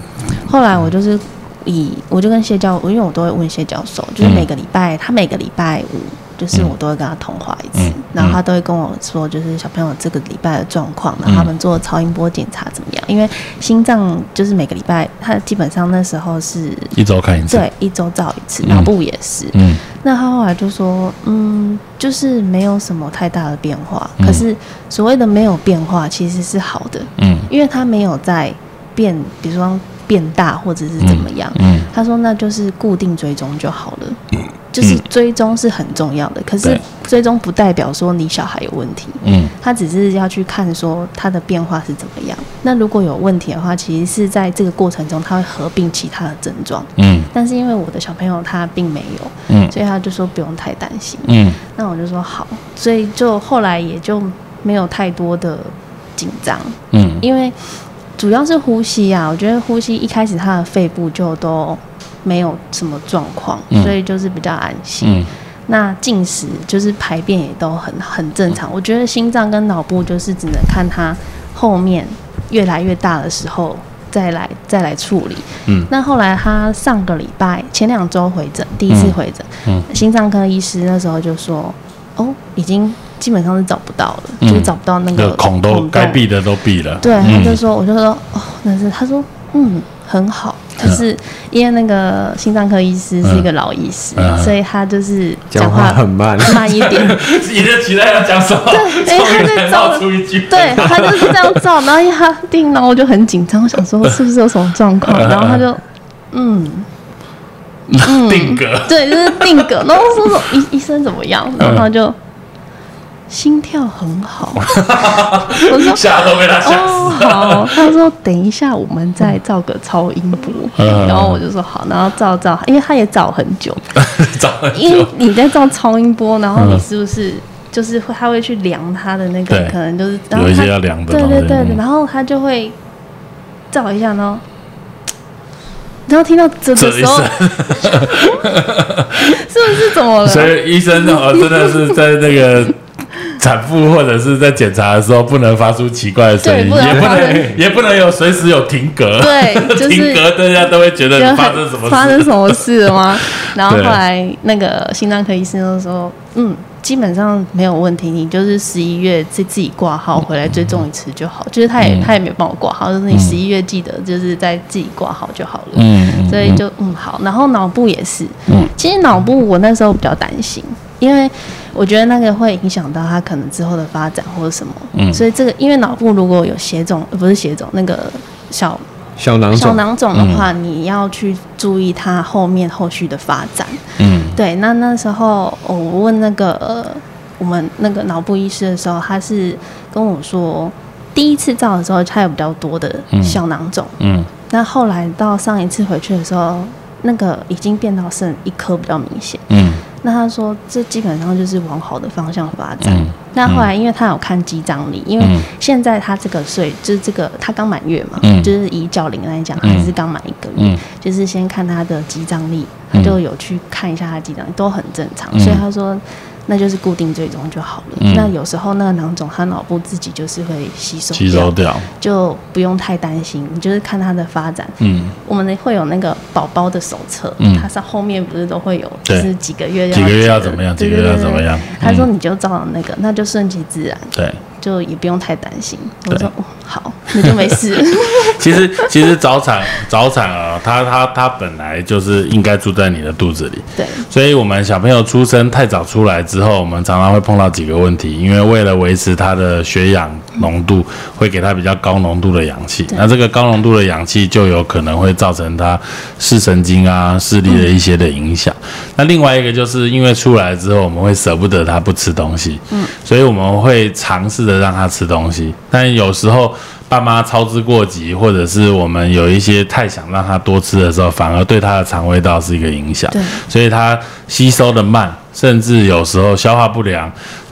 后来我就是以我就跟谢教，因为我都会问谢教授，就是
嗯
每个礼拜、他每个礼拜五，就是我都会跟他通话一次，
嗯
然后他都会跟我说，就是小朋友这个礼拜的状况，然后他们做超音波检查怎么样？因为心脏就是每个礼拜，他基本上那时候是。
一周看一次。
对，一周照一次，
嗯
脑部也是。
嗯
那他后来就说，嗯，就是没有什么太大的变化。
嗯
可是所谓的没有变化，其实是好的，
嗯
因为他没有在变，比如说变大或者是怎么样。
嗯
他说那就是固定追踪就好了，就是追踪是很重要的。可是追踪不代表说你小孩有问题，
嗯
他只是要去看说他的变化是怎么样。那如果有问题的话，其实是在这个过程中他会合并其他的症状。
嗯
但是因为我的小朋友他并没有，
嗯
所以他就说不用太担心。
嗯
那我就说好，所以就后来也就没有太多的紧张，
嗯
因为主要是呼吸啊。我觉得呼吸一开始他的肺部就都没有什么状况，
嗯
所以就是比较安心。
嗯
那进食就是排便也都很很正常。我觉得心脏跟脑部就是只能看他后面越来越大的时候再来再来处理。
嗯
那后来他上个礼拜前两周回诊，第一次回诊，
嗯
心脏科医师那时候就说，哦，已经基本上是找不到了，
嗯
就是找不到那
那
个
个孔都该闭的都闭了。
对，他
嗯
就说，我就说，哦，那是他说，嗯，很好。就是因为那个心脏科医师是一个老医师，
嗯
所以他就是
讲话很慢，
慢一点。
你的期待要讲什么？
对哎他在照
出一句，
对他就是这样照，然后因为他定，然后我就很紧张，我想说是不是有什么状况，然后他就，嗯，
定格。
对，就是定格。然后说说医医生怎么样？然后他就心跳很好。我说
吓都被他吓死。
哦好，他说等一下我们再照个超音波，
嗯
然后我就说好，然后照照，因为他也找 很久，因为。你在照超音波，然后
嗯
你是不是就是会他会去量他的那个可能就是然后
有一些
他
要量的
对对对，
嗯
然后他就会照一下，然后。然后听到这的时候，是不是怎么了？
所以医生哦，真的是在那个 产妇或者是在检查的时候，不能发出奇怪的声音，
不
也不能也不能有随时有停格，
对 就是
停格，大家都会觉得发生什么
发生。什么事了吗？然后后来那个心脏科医生就说，嗯，基本上没有问题，你就是十一月自自己挂号回来追踪一次就好。就是他也、
嗯
他也没有帮我挂号，就是你十一月记得就是在自己挂号就好了。
嗯
所以就嗯好，然后脑部也是，
嗯
其实脑部我那时候比较担心，因为我觉得那个会影响到他可能之后的发展或者什么，
嗯。
所以这个因为脑部如果有血肿，呃不是血肿，那个小
小囊肿，
小囊肿的话，你要去注意它后面后续的发展。
嗯。
对，那那时候我问那个、呃、我们那个脑部医师的时候，他是跟我说，第一次照的时候，他有比较多的小囊肿，
嗯。
那后来到上一次回去的时候，那个已经变到剩一颗比较明显。
嗯
那他说这基本上就是往好的方向发展。
嗯
那后来因为他有看肌张力，因为
嗯。
现在他这个岁就是这个他刚满月嘛，
嗯。
就是以角龄来讲，
嗯。
还是刚满一个月，
嗯。
就是先看他的肌张力，
嗯。
他就有去看一下他的肌张力，都很正常，
嗯。
所以他说。那就是固定追踪就好了。
嗯。
那有时候那个囊肿，它脑部自己就是会吸收
吸收
掉，就不用太担心。你就是看它的发展，
嗯。
我们会有那个宝宝的手册，
嗯。
它上后面不是都会有，就是几个月要
几个月要怎么样几个月要怎么样嗯
他说你就照那个，那就顺其自然，
对。
就也不用太担心。我
对
说哦好，那就没事。
其实其实早产早产啊，他他他本来就是应该住在你的肚子里，
对，
所以我们小朋友出生太早出来之后，我们常常会碰到几个问题，因为为了维持他的血氧浓度，会给他比较高浓度的氧气。那这个高浓度的氧气就有可能会造成他视神经啊、视力的一些的影响。那另外一个就是因为出来之后，我们会舍不得他不吃东西，嗯，所以我们会尝试的让他吃东西，但有时候。爸妈操之过急，或者是我们有一些太想让他多吃的时候，反而对他的肠胃道是一个影响。
对
所以他吸收的慢，甚至有时候消化不良，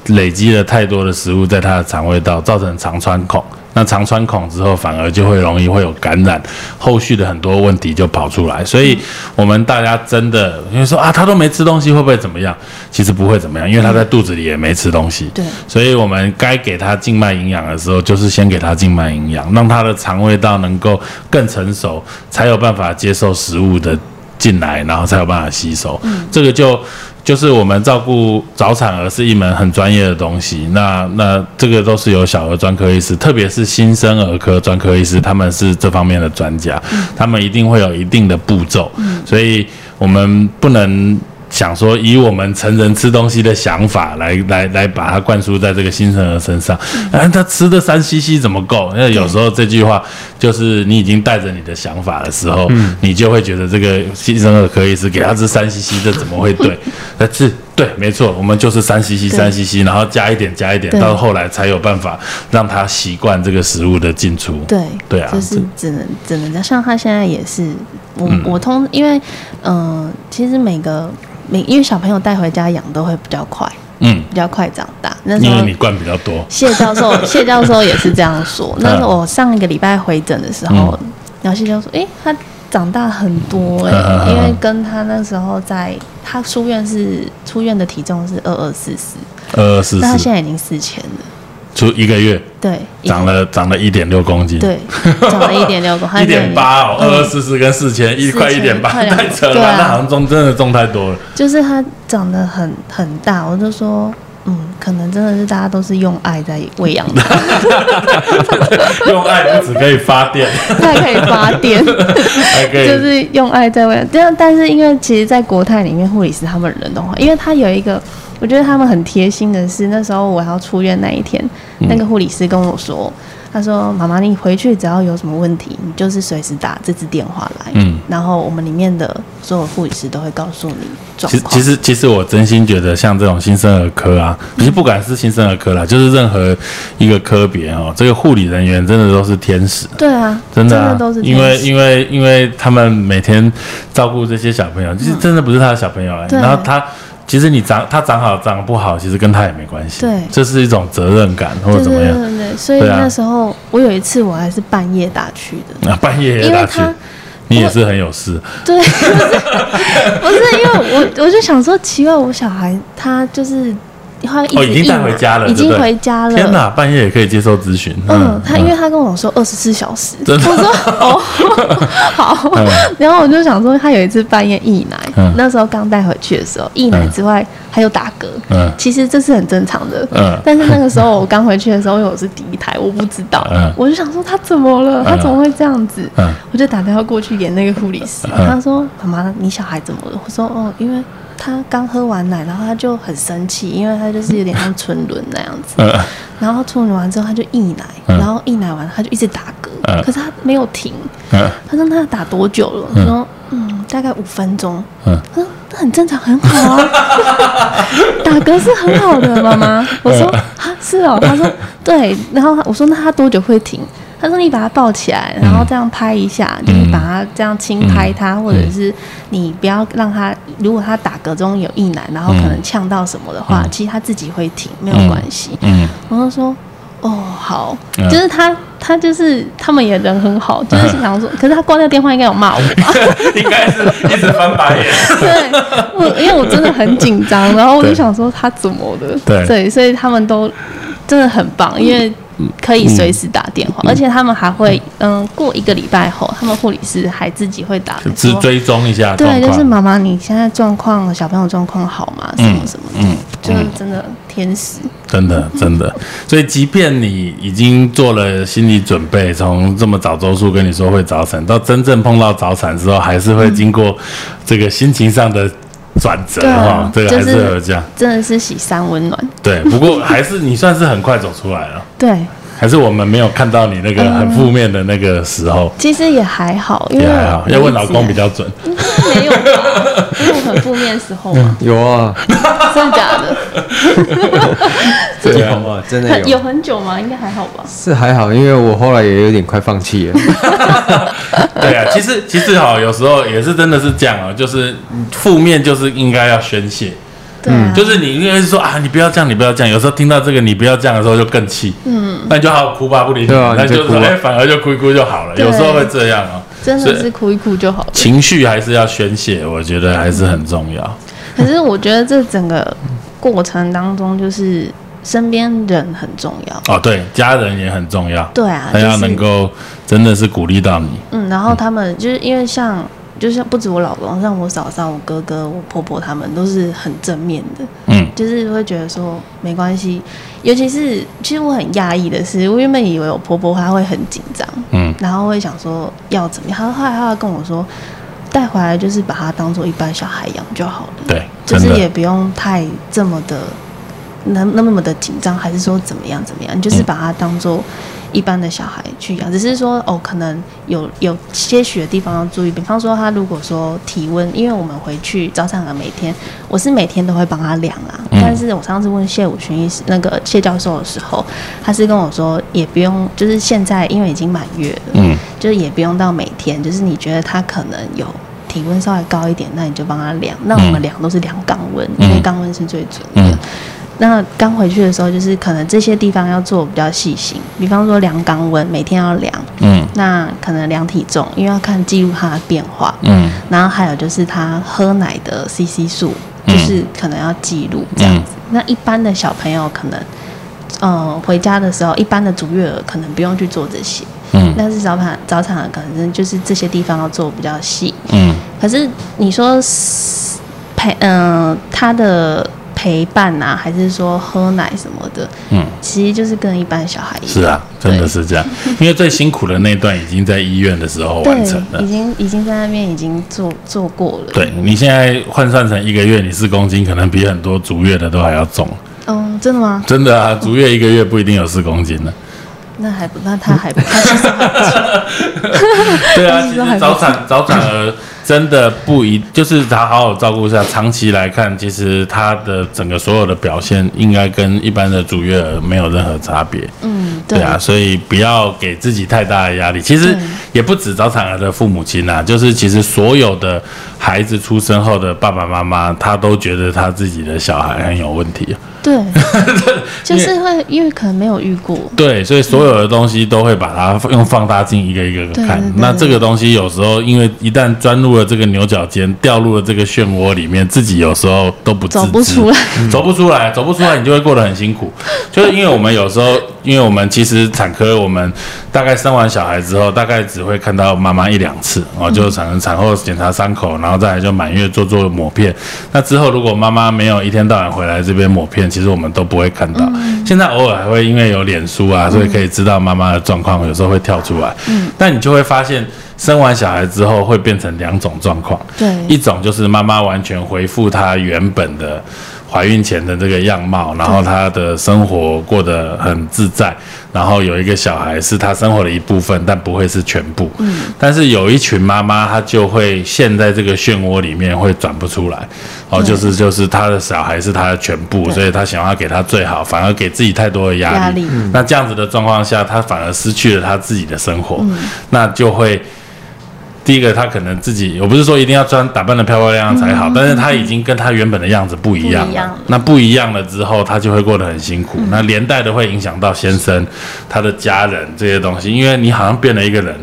累积了太多的食物在他的肠胃道，造成肠穿孔。那肠穿孔之后，反而就会容易会有感染，后续的很多问题就跑出来。所以，我们大家真的因为说啊，他都没吃东西，会不会怎么样？其实不会怎么样，因为他在肚子里也没吃东西。
对
所以我们该给他静脉营养的时候，就是先给他静脉营养，让他的肠胃道能够更成熟，才有办法接受食物的进来，然后才有办法吸收。嗯这个就就是我们照顾早产儿是一门很专业的东西。那那这个都是由小儿专科医师，特别是新生儿科专科医师，他们是这方面的专家，他们一定会有一定的步骤，所以我们不能。想说以我们成人吃东西的想法来来来把它灌输在这个新生儿身上，啊，他吃的三 CC 怎么够？因为有时候这句话就是你已经带着你的想法的时候，你就会觉得这个新生儿可以是给他吃三 CC，这怎么会对？那是对，没错，我们就是三 CC 三 CC，然后加一点加一点，到后来才有办法让他习惯这个食物的进出。
对
对啊
就是只能只能。像他现在也是，我、
嗯
我通因为嗯、呃其实每个每因为小朋友带回家养都会比较快，
嗯，
比较快长大。那时候
因为你灌比较多，
谢教授，谢教授也是这样说。那时候我上一个礼拜回诊的时候，然后谢教授说：“诶，他长大很多诶，
嗯嗯嗯。
因为跟他那时候在他出院是出院的体重是二二四四，
二四四。
那他现在已经四千了，
出一个月
对，
长了长了一点六公斤，
对，长了一点六公，
一点八哦，
嗯
二二四四跟四千，一块一点八，太扯了那好像重真的重太多了。
就是它长得很很大，我就说。”嗯，可能真的是大家都是用爱在喂养的，
用爱不只可以发电，
它还可以发电。
还可以
就是用爱在喂养。这样，但是因为其实，在国泰里面，护理师他们人的话，因为他有一个，我觉得他们很贴心的是，那时候我要出院那一天，
嗯。
那个护理师跟我说，他说：“妈妈，你回去只要有什么问题，你就是随时打这支电话来，
嗯。
然后我们里面的所有护理师都会告诉你状
其实
况。”
其实其实我真心觉得，像这种新生儿科啊，其实不管是新生儿科啦，就是任何一个科别哦，这个护理人员真的都是天使。
对啊，
真的啊，
都是
因为
天使。
因为因为他们每天照顾这些小朋友，其实真的不是他的小朋友哎、
对。
然后他其实你长他长好长不好，其实跟他也没关系，
对。
这是一种责任感或者怎么样。
对对对，所以那时候我有一次我还是半夜打去的，
啊，半夜也打去。
因为他，
你也是很有事，
对，不是不是因为我我就想说奇怪，我小孩他就是他
已经带回家了
已经回家了。
天哪，半夜也可以接受咨询，
嗯，他因为他跟我说二十四小时，我说哦 好，然后我就想说他有一次半夜溢奶，
嗯。
那时候刚带回去的时候溢奶之外还有打嗝，
嗯。
其实这是很正常的，
嗯。
但是那个时候我刚回去的时候，因为我是第一胎，我不知道，
嗯。
我就想说他怎么了，他怎么会这样子？
嗯。
我就打电话过去给那个护理师，
嗯。
他说：“妈妈，你小孩怎么了？”我说：“哦，因为他刚喝完奶，然后他就很生气，因为他就是有点像春轮那样子。
嗯
然后春轮完之后，他就溢奶，
嗯
然后溢奶完他就一直打嗝，
嗯
可是他没有停。
嗯
他说：“那要打多久了？”我说：“嗯，大概五分钟。”
嗯
他说：“那很正常，很好啊，打嗝是很好的，妈妈。”我说：“啊，是哦，他说对，然后我说那他多久会停？他说你把它抱起来，然后这样拍一下，就是把它这样轻拍它，或者是你不要让它，如果它打嗝中有一难，然后可能呛到什么的话，其实它自己会停，没有关系。
嗯，
我就说哦好，就是他他就是他们也人很好，就是想说，可是他挂掉电话应该有骂我吧？
应该是一直翻白眼。
对，我因为我真的很紧张，然后我就想说他怎么的？
对。
对，所以他们都真的很棒，因为。可以随时打电话，而且他们还会，嗯，过一个礼拜后，他们护理师还自己会打，
只追踪一下。
对，就是妈妈，你现在状况，小朋友状况好吗？什么什么的，就是真的天使。
真的，真的。所以，即便你已经做了心理准备，从这么早周数跟你说会早产，到真正碰到早产之后，还是会经过这个心情上的。转折哈，这个还是这样，
真的是喜三温暖。
对，不过还是你算是很快走出来了。
对，
还是我们没有看到你那个很负面的那个时候。
其实也还好，
也还好，要问老公比较准。
没有吧？有很负面的时候吗？
有啊，
真的假的？
有啊，真的有。
有很久吗？应该还好吧。
是还好，因为我后来也有点快放弃了。
对啊，其实其实哈，有时候也是真的是这样啊，就是负面就是应该要宣泄。
对，
就是你应该是说啊，你不要这样，你不要这样。有时候听到这个你不要这样的时候，就更气。嗯，那你就好好哭吧，不理你。那就哎，反而就哭一哭就好了。有时候会这样啊。
真的是哭一哭就好了。
情绪还是要宣泄，我觉得还是很重要。
可是我觉得这整个过程当中，就是身边人很重要。
哦，对，家人也很重要。
对啊，
他要能够真的是鼓励到你。
嗯，然后他们就是因为像。就像不止我老公，像我嫂嫂、我哥哥、我婆婆，他们都是很正面的。嗯，就是会觉得说没关系。尤其是，其实我很讶异的是，我原本以为我婆婆她会很紧张，嗯，然后会想说要怎么样。她后来她跟我说，带回来就是把它当做一般小孩养就好了。
对，
就是也不用太这么的那那么的紧张，还是说怎么样怎么样？你就是把它当做。一般的小孩去养，只是说哦，可能有有些许的地方要注意。比方说，他如果说体温，因为我们回去早产儿每天，我是每天都会帮他量啦。但是我上次问谢武群医师那个谢教授的时候，他是跟我说也不用，就是现在因为已经满月了，嗯，就是也不用到每天，就是你觉得他可能有体温稍微高一点，那你就帮他量。那我们量都是量肛温，因为肛温是最准的。那刚回去的时候，就是可能这些地方要做比较细心，比方说量肛温，每天要量。嗯。那可能量体重，因为要看记录它的变化。嗯。然后还有就是他喝奶的 CC 数，就是可能要记录这样子。那一般的小朋友可能，嗯，回家的时候，一般的足月儿可能不用去做这些。嗯。但是早产早产儿可能就是这些地方要做比较细。嗯。可是你说陪嗯他的。陪伴啊，还是说喝奶什么的，嗯，其实就是跟一般小孩一样。
是啊，真的是这样。因为最辛苦的那段已经在医院的时候完成了，
已经已经在那边已经做做过了。
对你现在换算成一个月，你四公斤，可能比很多足月的都还要重。
嗯，真的吗？
真的啊，足月一个月不一定有四公斤呢。
那还不，那他还不，他其实还不
对啊，其实早产早产儿。真的不一，就是他好好照顾一下。长期来看，其实他的整个所有的表现，应该跟一般的主月儿没有任何差别。嗯，对啊，所以不要给自己太大的压力。其实也不止早产儿的父母亲呐，就是其实所有的孩子出生后的爸爸妈妈，他都觉得他自己的小孩很有问题。
对，就是会因为可能没有遇过。
对，所以所有的东西都会把它用放大镜一个一个看。那这个东西有时候因为一旦钻入了这个牛角尖，掉入了这个漩涡里面，自己有时候都不
走不出来，
走不出来，走不出来，你就会过得很辛苦。就是因为我们有时候，因为我们其实产科，我们大概生完小孩之后，大概只会看到妈妈一两次哦，就产产后检查伤口，然后再来就满月做做抹片。那之后如果妈妈没有一天到晚回来这边抹片，其实我们都不会看到。现在偶尔还会因为有脸书啊，所以可以知道妈妈的状况，有时候会跳出来。嗯，但你就会发现，生完小孩之后会变成两种状况。
对，
一种就是妈妈完全恢复她原本的。怀孕前的这个样貌，然后她的生活过得很自在，然后有一个小孩是她生活的一部分，但不会是全部。嗯，但是有一群妈妈，她就会陷在这个漩涡里面，会转不出来。哦，就是就是她的小孩是她的全部，所以她想要给她最好，反而给自己太多的压力。那这样子的状况下，她反而失去了她自己的生活，那就会。第一个，他可能自己，我不是说一定要穿打扮的漂漂亮亮才好，但是他已经跟他原本的样子不一样了。那不一样了之后，他就会过得很辛苦。那连带的会影响到先生、他的家人这些东西，因为你好像变了一个人，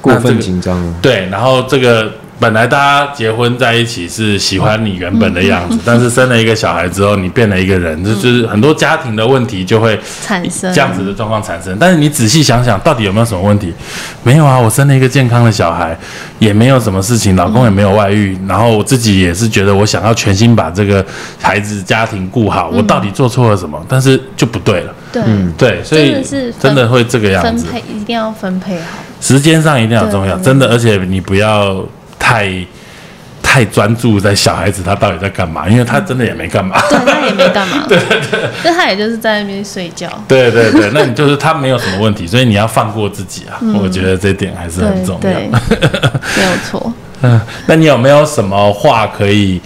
过分紧张了。
对，然后这个。本来大家结婚在一起是喜欢你原本的样子，但是生了一个小孩之后，你变了一个人，这就是很多家庭的问题就会
产生
这样子的状况产生。但是你仔细想想，到底有没有什么问题？没有啊，我生了一个健康的小孩，也没有什么事情，老公也没有外遇，然后我自己也是觉得我想要全心把这个孩子家庭顾好，我到底做错了什么？但是就不对了。
对
对，所以真的会这个样子。
分配一定要分配好，
时间上一定要重要，真的，而且你不要。太太专注在小孩子他到底在干嘛？因为他真的也没干嘛，
对他也没干嘛，
对 对对，
那他也就是在那边睡觉，
对对对，那你就是他没有什么问题，所以你要放过自己啊，我觉得这点还是很重要，
没有错。
嗯，那你有没有什么话可以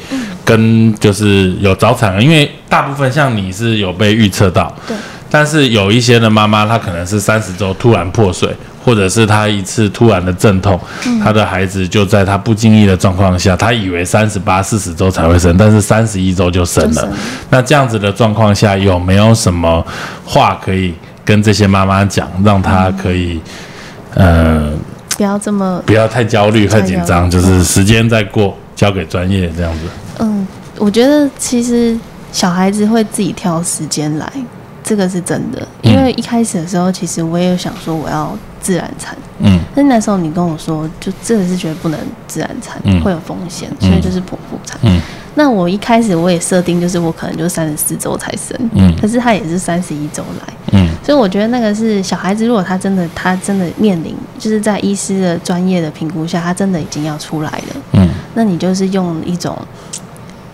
跟就是有早产儿？因为大部分像你是有被预测到，
对，
但是有一些的妈妈她可能是三十周突然破碎。或者是他一次突然的阵痛，他的孩子就在他不经意的状况下，他以为三十八、四十周才会生，但是三十一周就生了。那这样子的状况下，有没有什么话可以跟这些妈妈讲，让他可以，呃，
不要这么
不要太焦虑、太紧张，就是时间在过，交给专业这样子。
嗯，我觉得其实小孩子会自己挑时间来，这个是真的。因为一开始的时候，其实我也有想说我要。自然产，嗯，但那时候你跟我说，就真的是觉得不能自然产，会有风险，所以就是剖腹产。嗯，那我一开始我也设定，就是我可能就三十四周才生，嗯，可是他也是三十一周来，嗯，所以我觉得那个是小孩子，如果他真的他真的面临，就是在医师的专业的评估下，他真的已经要出来了，嗯，那你就是用一种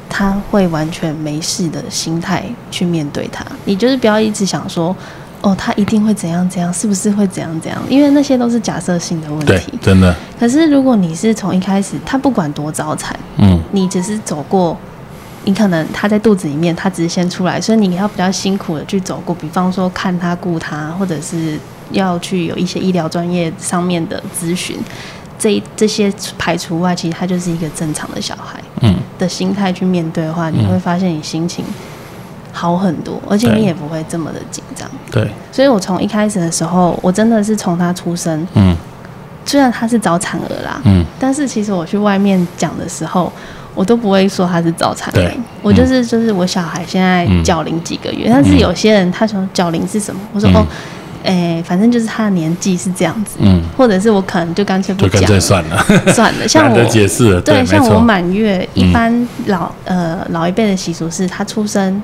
他会完全没事的心态去面对他，你就是不要一直想说。哦，他一定会怎样怎样，是不是会怎样怎样？因为那些都是假设性的问题，
真的。
可是如果你是从一开始，他不管多早产，嗯，你只是走过，你可能他在肚子里面，他只是先出来，所以你要比较辛苦的去走过，比方说看他顾他，或者是要去有一些医疗专业上面的咨询，这这些排除外，其实他就是一个正常的小孩，嗯，的心态去面对的话，你会发现你心情。好很多，而且你也不会这么的紧张。
对，
所以我从一开始的时候，我真的是从他出生，嗯，虽然他是早产儿啦，嗯，但是其实我去外面讲的时候，我都不会说他是早产儿，我就是就是我小孩现在脚龄几个月，但是有些人他从脚龄是什么，我说哦，哎，反正就是他的年纪是这样子，嗯，或者是我可能就干脆不
讲，算了，
算了，像我
解释，
对，像我满月，一般老呃老一辈的习俗是他出生。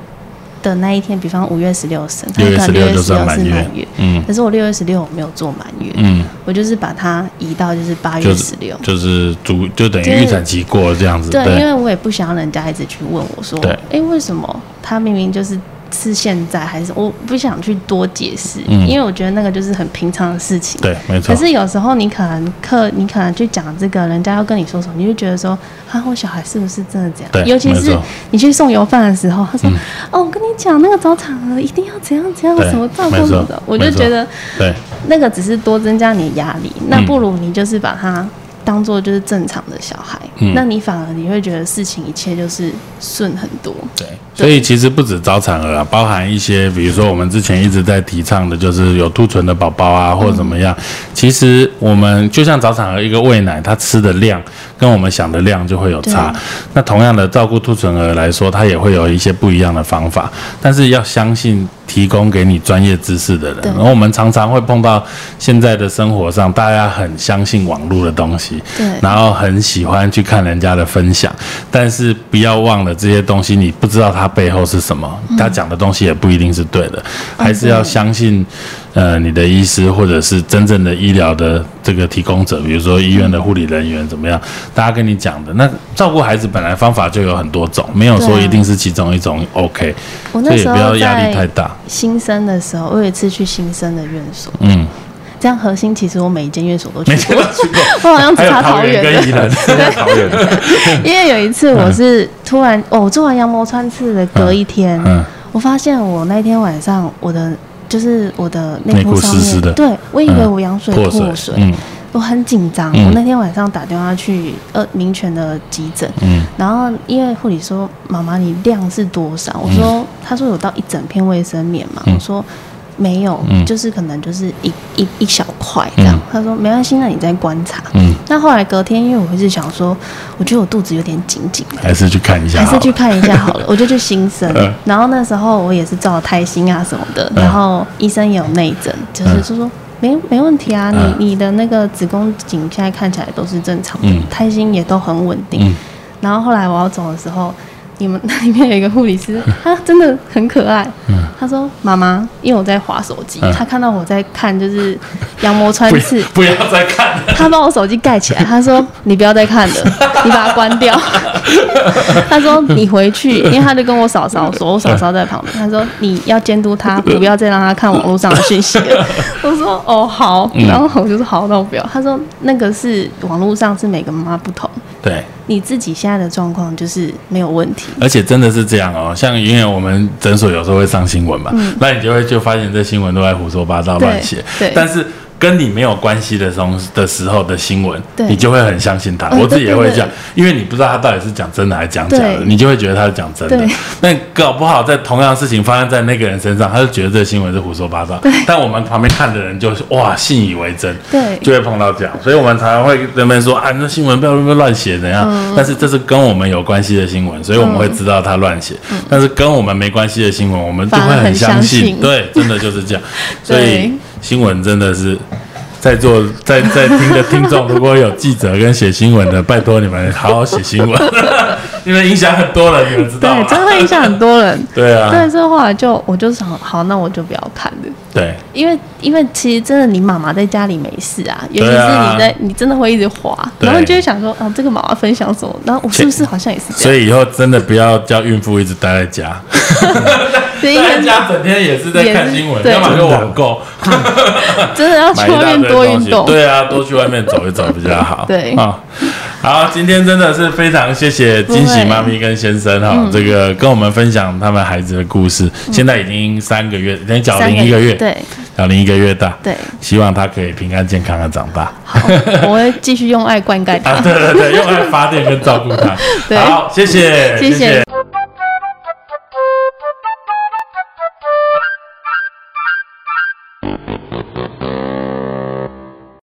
的那一天，比方五月十六生，
六月十六
是
满月，
嗯，可是我六月十六我没有做满月，嗯，我就是把它移到就是八月十六，
就是主就等于预产期过这样子，
对，因为我也不想要人家一直去问我说，哎，为什么他明明就是。是现在还是我不想去多解释，因为我觉得那个就是很平常的事情。
对，没错。
可是有时候你可能课，你可能去讲这个，人家要跟你说什么，你就觉得说，啊，我小孩是不是真的这样？
对，
尤其是你去送油饭的时候，他说，哦，我跟你讲，那个早产儿一定要怎样怎样，什么照顾什么的，我就觉得，
对，
那个只是多增加你压力，那不如你就是把它。当做就是正常的小孩，那你反而你会觉得事情一切就是顺很多。
对，所以其实不止早产儿啊，包含一些，比如说我们之前一直在提倡的，就是有兔唇的宝宝啊，或者怎么样。其实我们就像早产儿一个喂奶，他吃的量跟我们想的量就会有差。那同样的照顾兔唇儿来说，他也会有一些不一样的方法，但是要相信。提供给你专业知识的人，然后我们常常会碰到现在的生活上，大家很相信网络的东西，
对，
然后很喜欢去看人家的分享，但是不要忘了这些东西，你不知道它他背后是什么，他讲的东西也不一定是对的，还是要相信呃你的医师或者是真正的医疗的这个提供者，比如说医院的护理人员怎么样，大家跟你讲的。那照顾孩子本来方法就有很多种，没有说一定是其中一种 OK，
我
所以也
那时候
不要压力太
在
大。
新生的时候，我有一次去新生的院所，
嗯，
这样核心其实我每一间院所都去过，我好像只差
桃园
桃园的。
跟宜兰，
桃园，
因为有一次我是突然，哦，我做完羊膜穿刺的隔一天，
嗯，
我发现我那天晚上我的就是我的内
内裤
裤上面，
湿湿的。
对我以为
嗯
我羊水
破
破
水，嗯。
我很紧张。
嗯。
我那天晚上打电话去呃民权的急诊，
嗯。
然后因为护理说妈妈你量是多少？我说他说有到一整片卫生棉嘛，
嗯。
我说。没有，
嗯。
就是可能就是一一一小块这样。
嗯。
他说没关系，那你再观察。
嗯，
那后来隔天，因为我一直想说，我觉得我肚子有点紧紧的，
还是去看一下
还是去看一下好了。我就去新生。
嗯，
然后那时候我也是照胎心啊什么的，
嗯。
然后医生也有内诊，就是说说没没问题啊，
嗯。
你你的那个子宫颈现在看起来都是正常的
嗯，
胎心也都很稳定。
嗯。
然后后来我要走的时候，你们那里面有一个护理师，他真的很可爱。
嗯
他说：“妈妈，因为我在划手机，
嗯
他看到我在看就是羊膜穿
不
刺，
不要再看了。
他把我手机盖起来，他说：“你不要再看了，你把它关掉。”他说：“你回去，因为他就跟我嫂嫂说，我嫂嫂在旁边。他说你要监督他，不要再让他看网络上的讯息了。”我说：“哦，好。”
嗯
然后我就说：“好，那我不要。”他说：“那个是网络上是每个妈妈不同，
对，
你自己现在的状况就是没有问题。
而且真的是这样哦，像因为我们诊所有时候会上新闻嘛，那你就会就发现这新闻都在胡说八道、乱写，
对
但是。跟你没有关系的东的时候的新闻，你就会很相信他。
嗯
我自己也会这样，因为你不知道他到底是讲真的还是讲假的，你就会觉得他是讲真的。那搞不好在同样的事情发生在那个人身上，他就觉得这个新闻是胡说八道。但我们旁边看的人就是哇信以为真，
对
就会碰到这样，所以我们常常会跟那边说啊，那新闻不要乱写怎样？
嗯
但是这是跟我们有关系的新闻，所以我们会知道他乱写。但是跟我们没关系的新闻，我们就会
很
相
相信
对，真的就是这样。所以
对
新闻真的是。在座 在在听的听众，如果有记者跟写新闻的，拜托你们好好写新闻，因为影响很多人，你们知道
对，真的会影响很多人。
对啊，
对，所以后来就我就想，好，那我就不要看了。
对
因为因为其实真的，你妈妈在家里没事啊，尤其是你在，你真的会一直滑，然后你就会想说，哦，这个妈妈分享什么？然后我是不是好像也是这样？
所以以后真的不要叫孕妇一直待在家，在 家整天也是在看新闻，
也是对
要么就网购。
真的要去外面多运动。
对啊，多去外面走一走比较好。
对
啊、好，今天真的是非常谢谢惊喜妈咪跟先生哈、
嗯
这个跟我们分享他们孩子的故事。现在已经三个月，等于小
三
龄一个月，
对
小林一个月大，
对，
希望他可以平安健康的长大。
我会继续用爱灌溉他，
对对对，用爱发电跟照顾他。
对
好，谢谢，
谢谢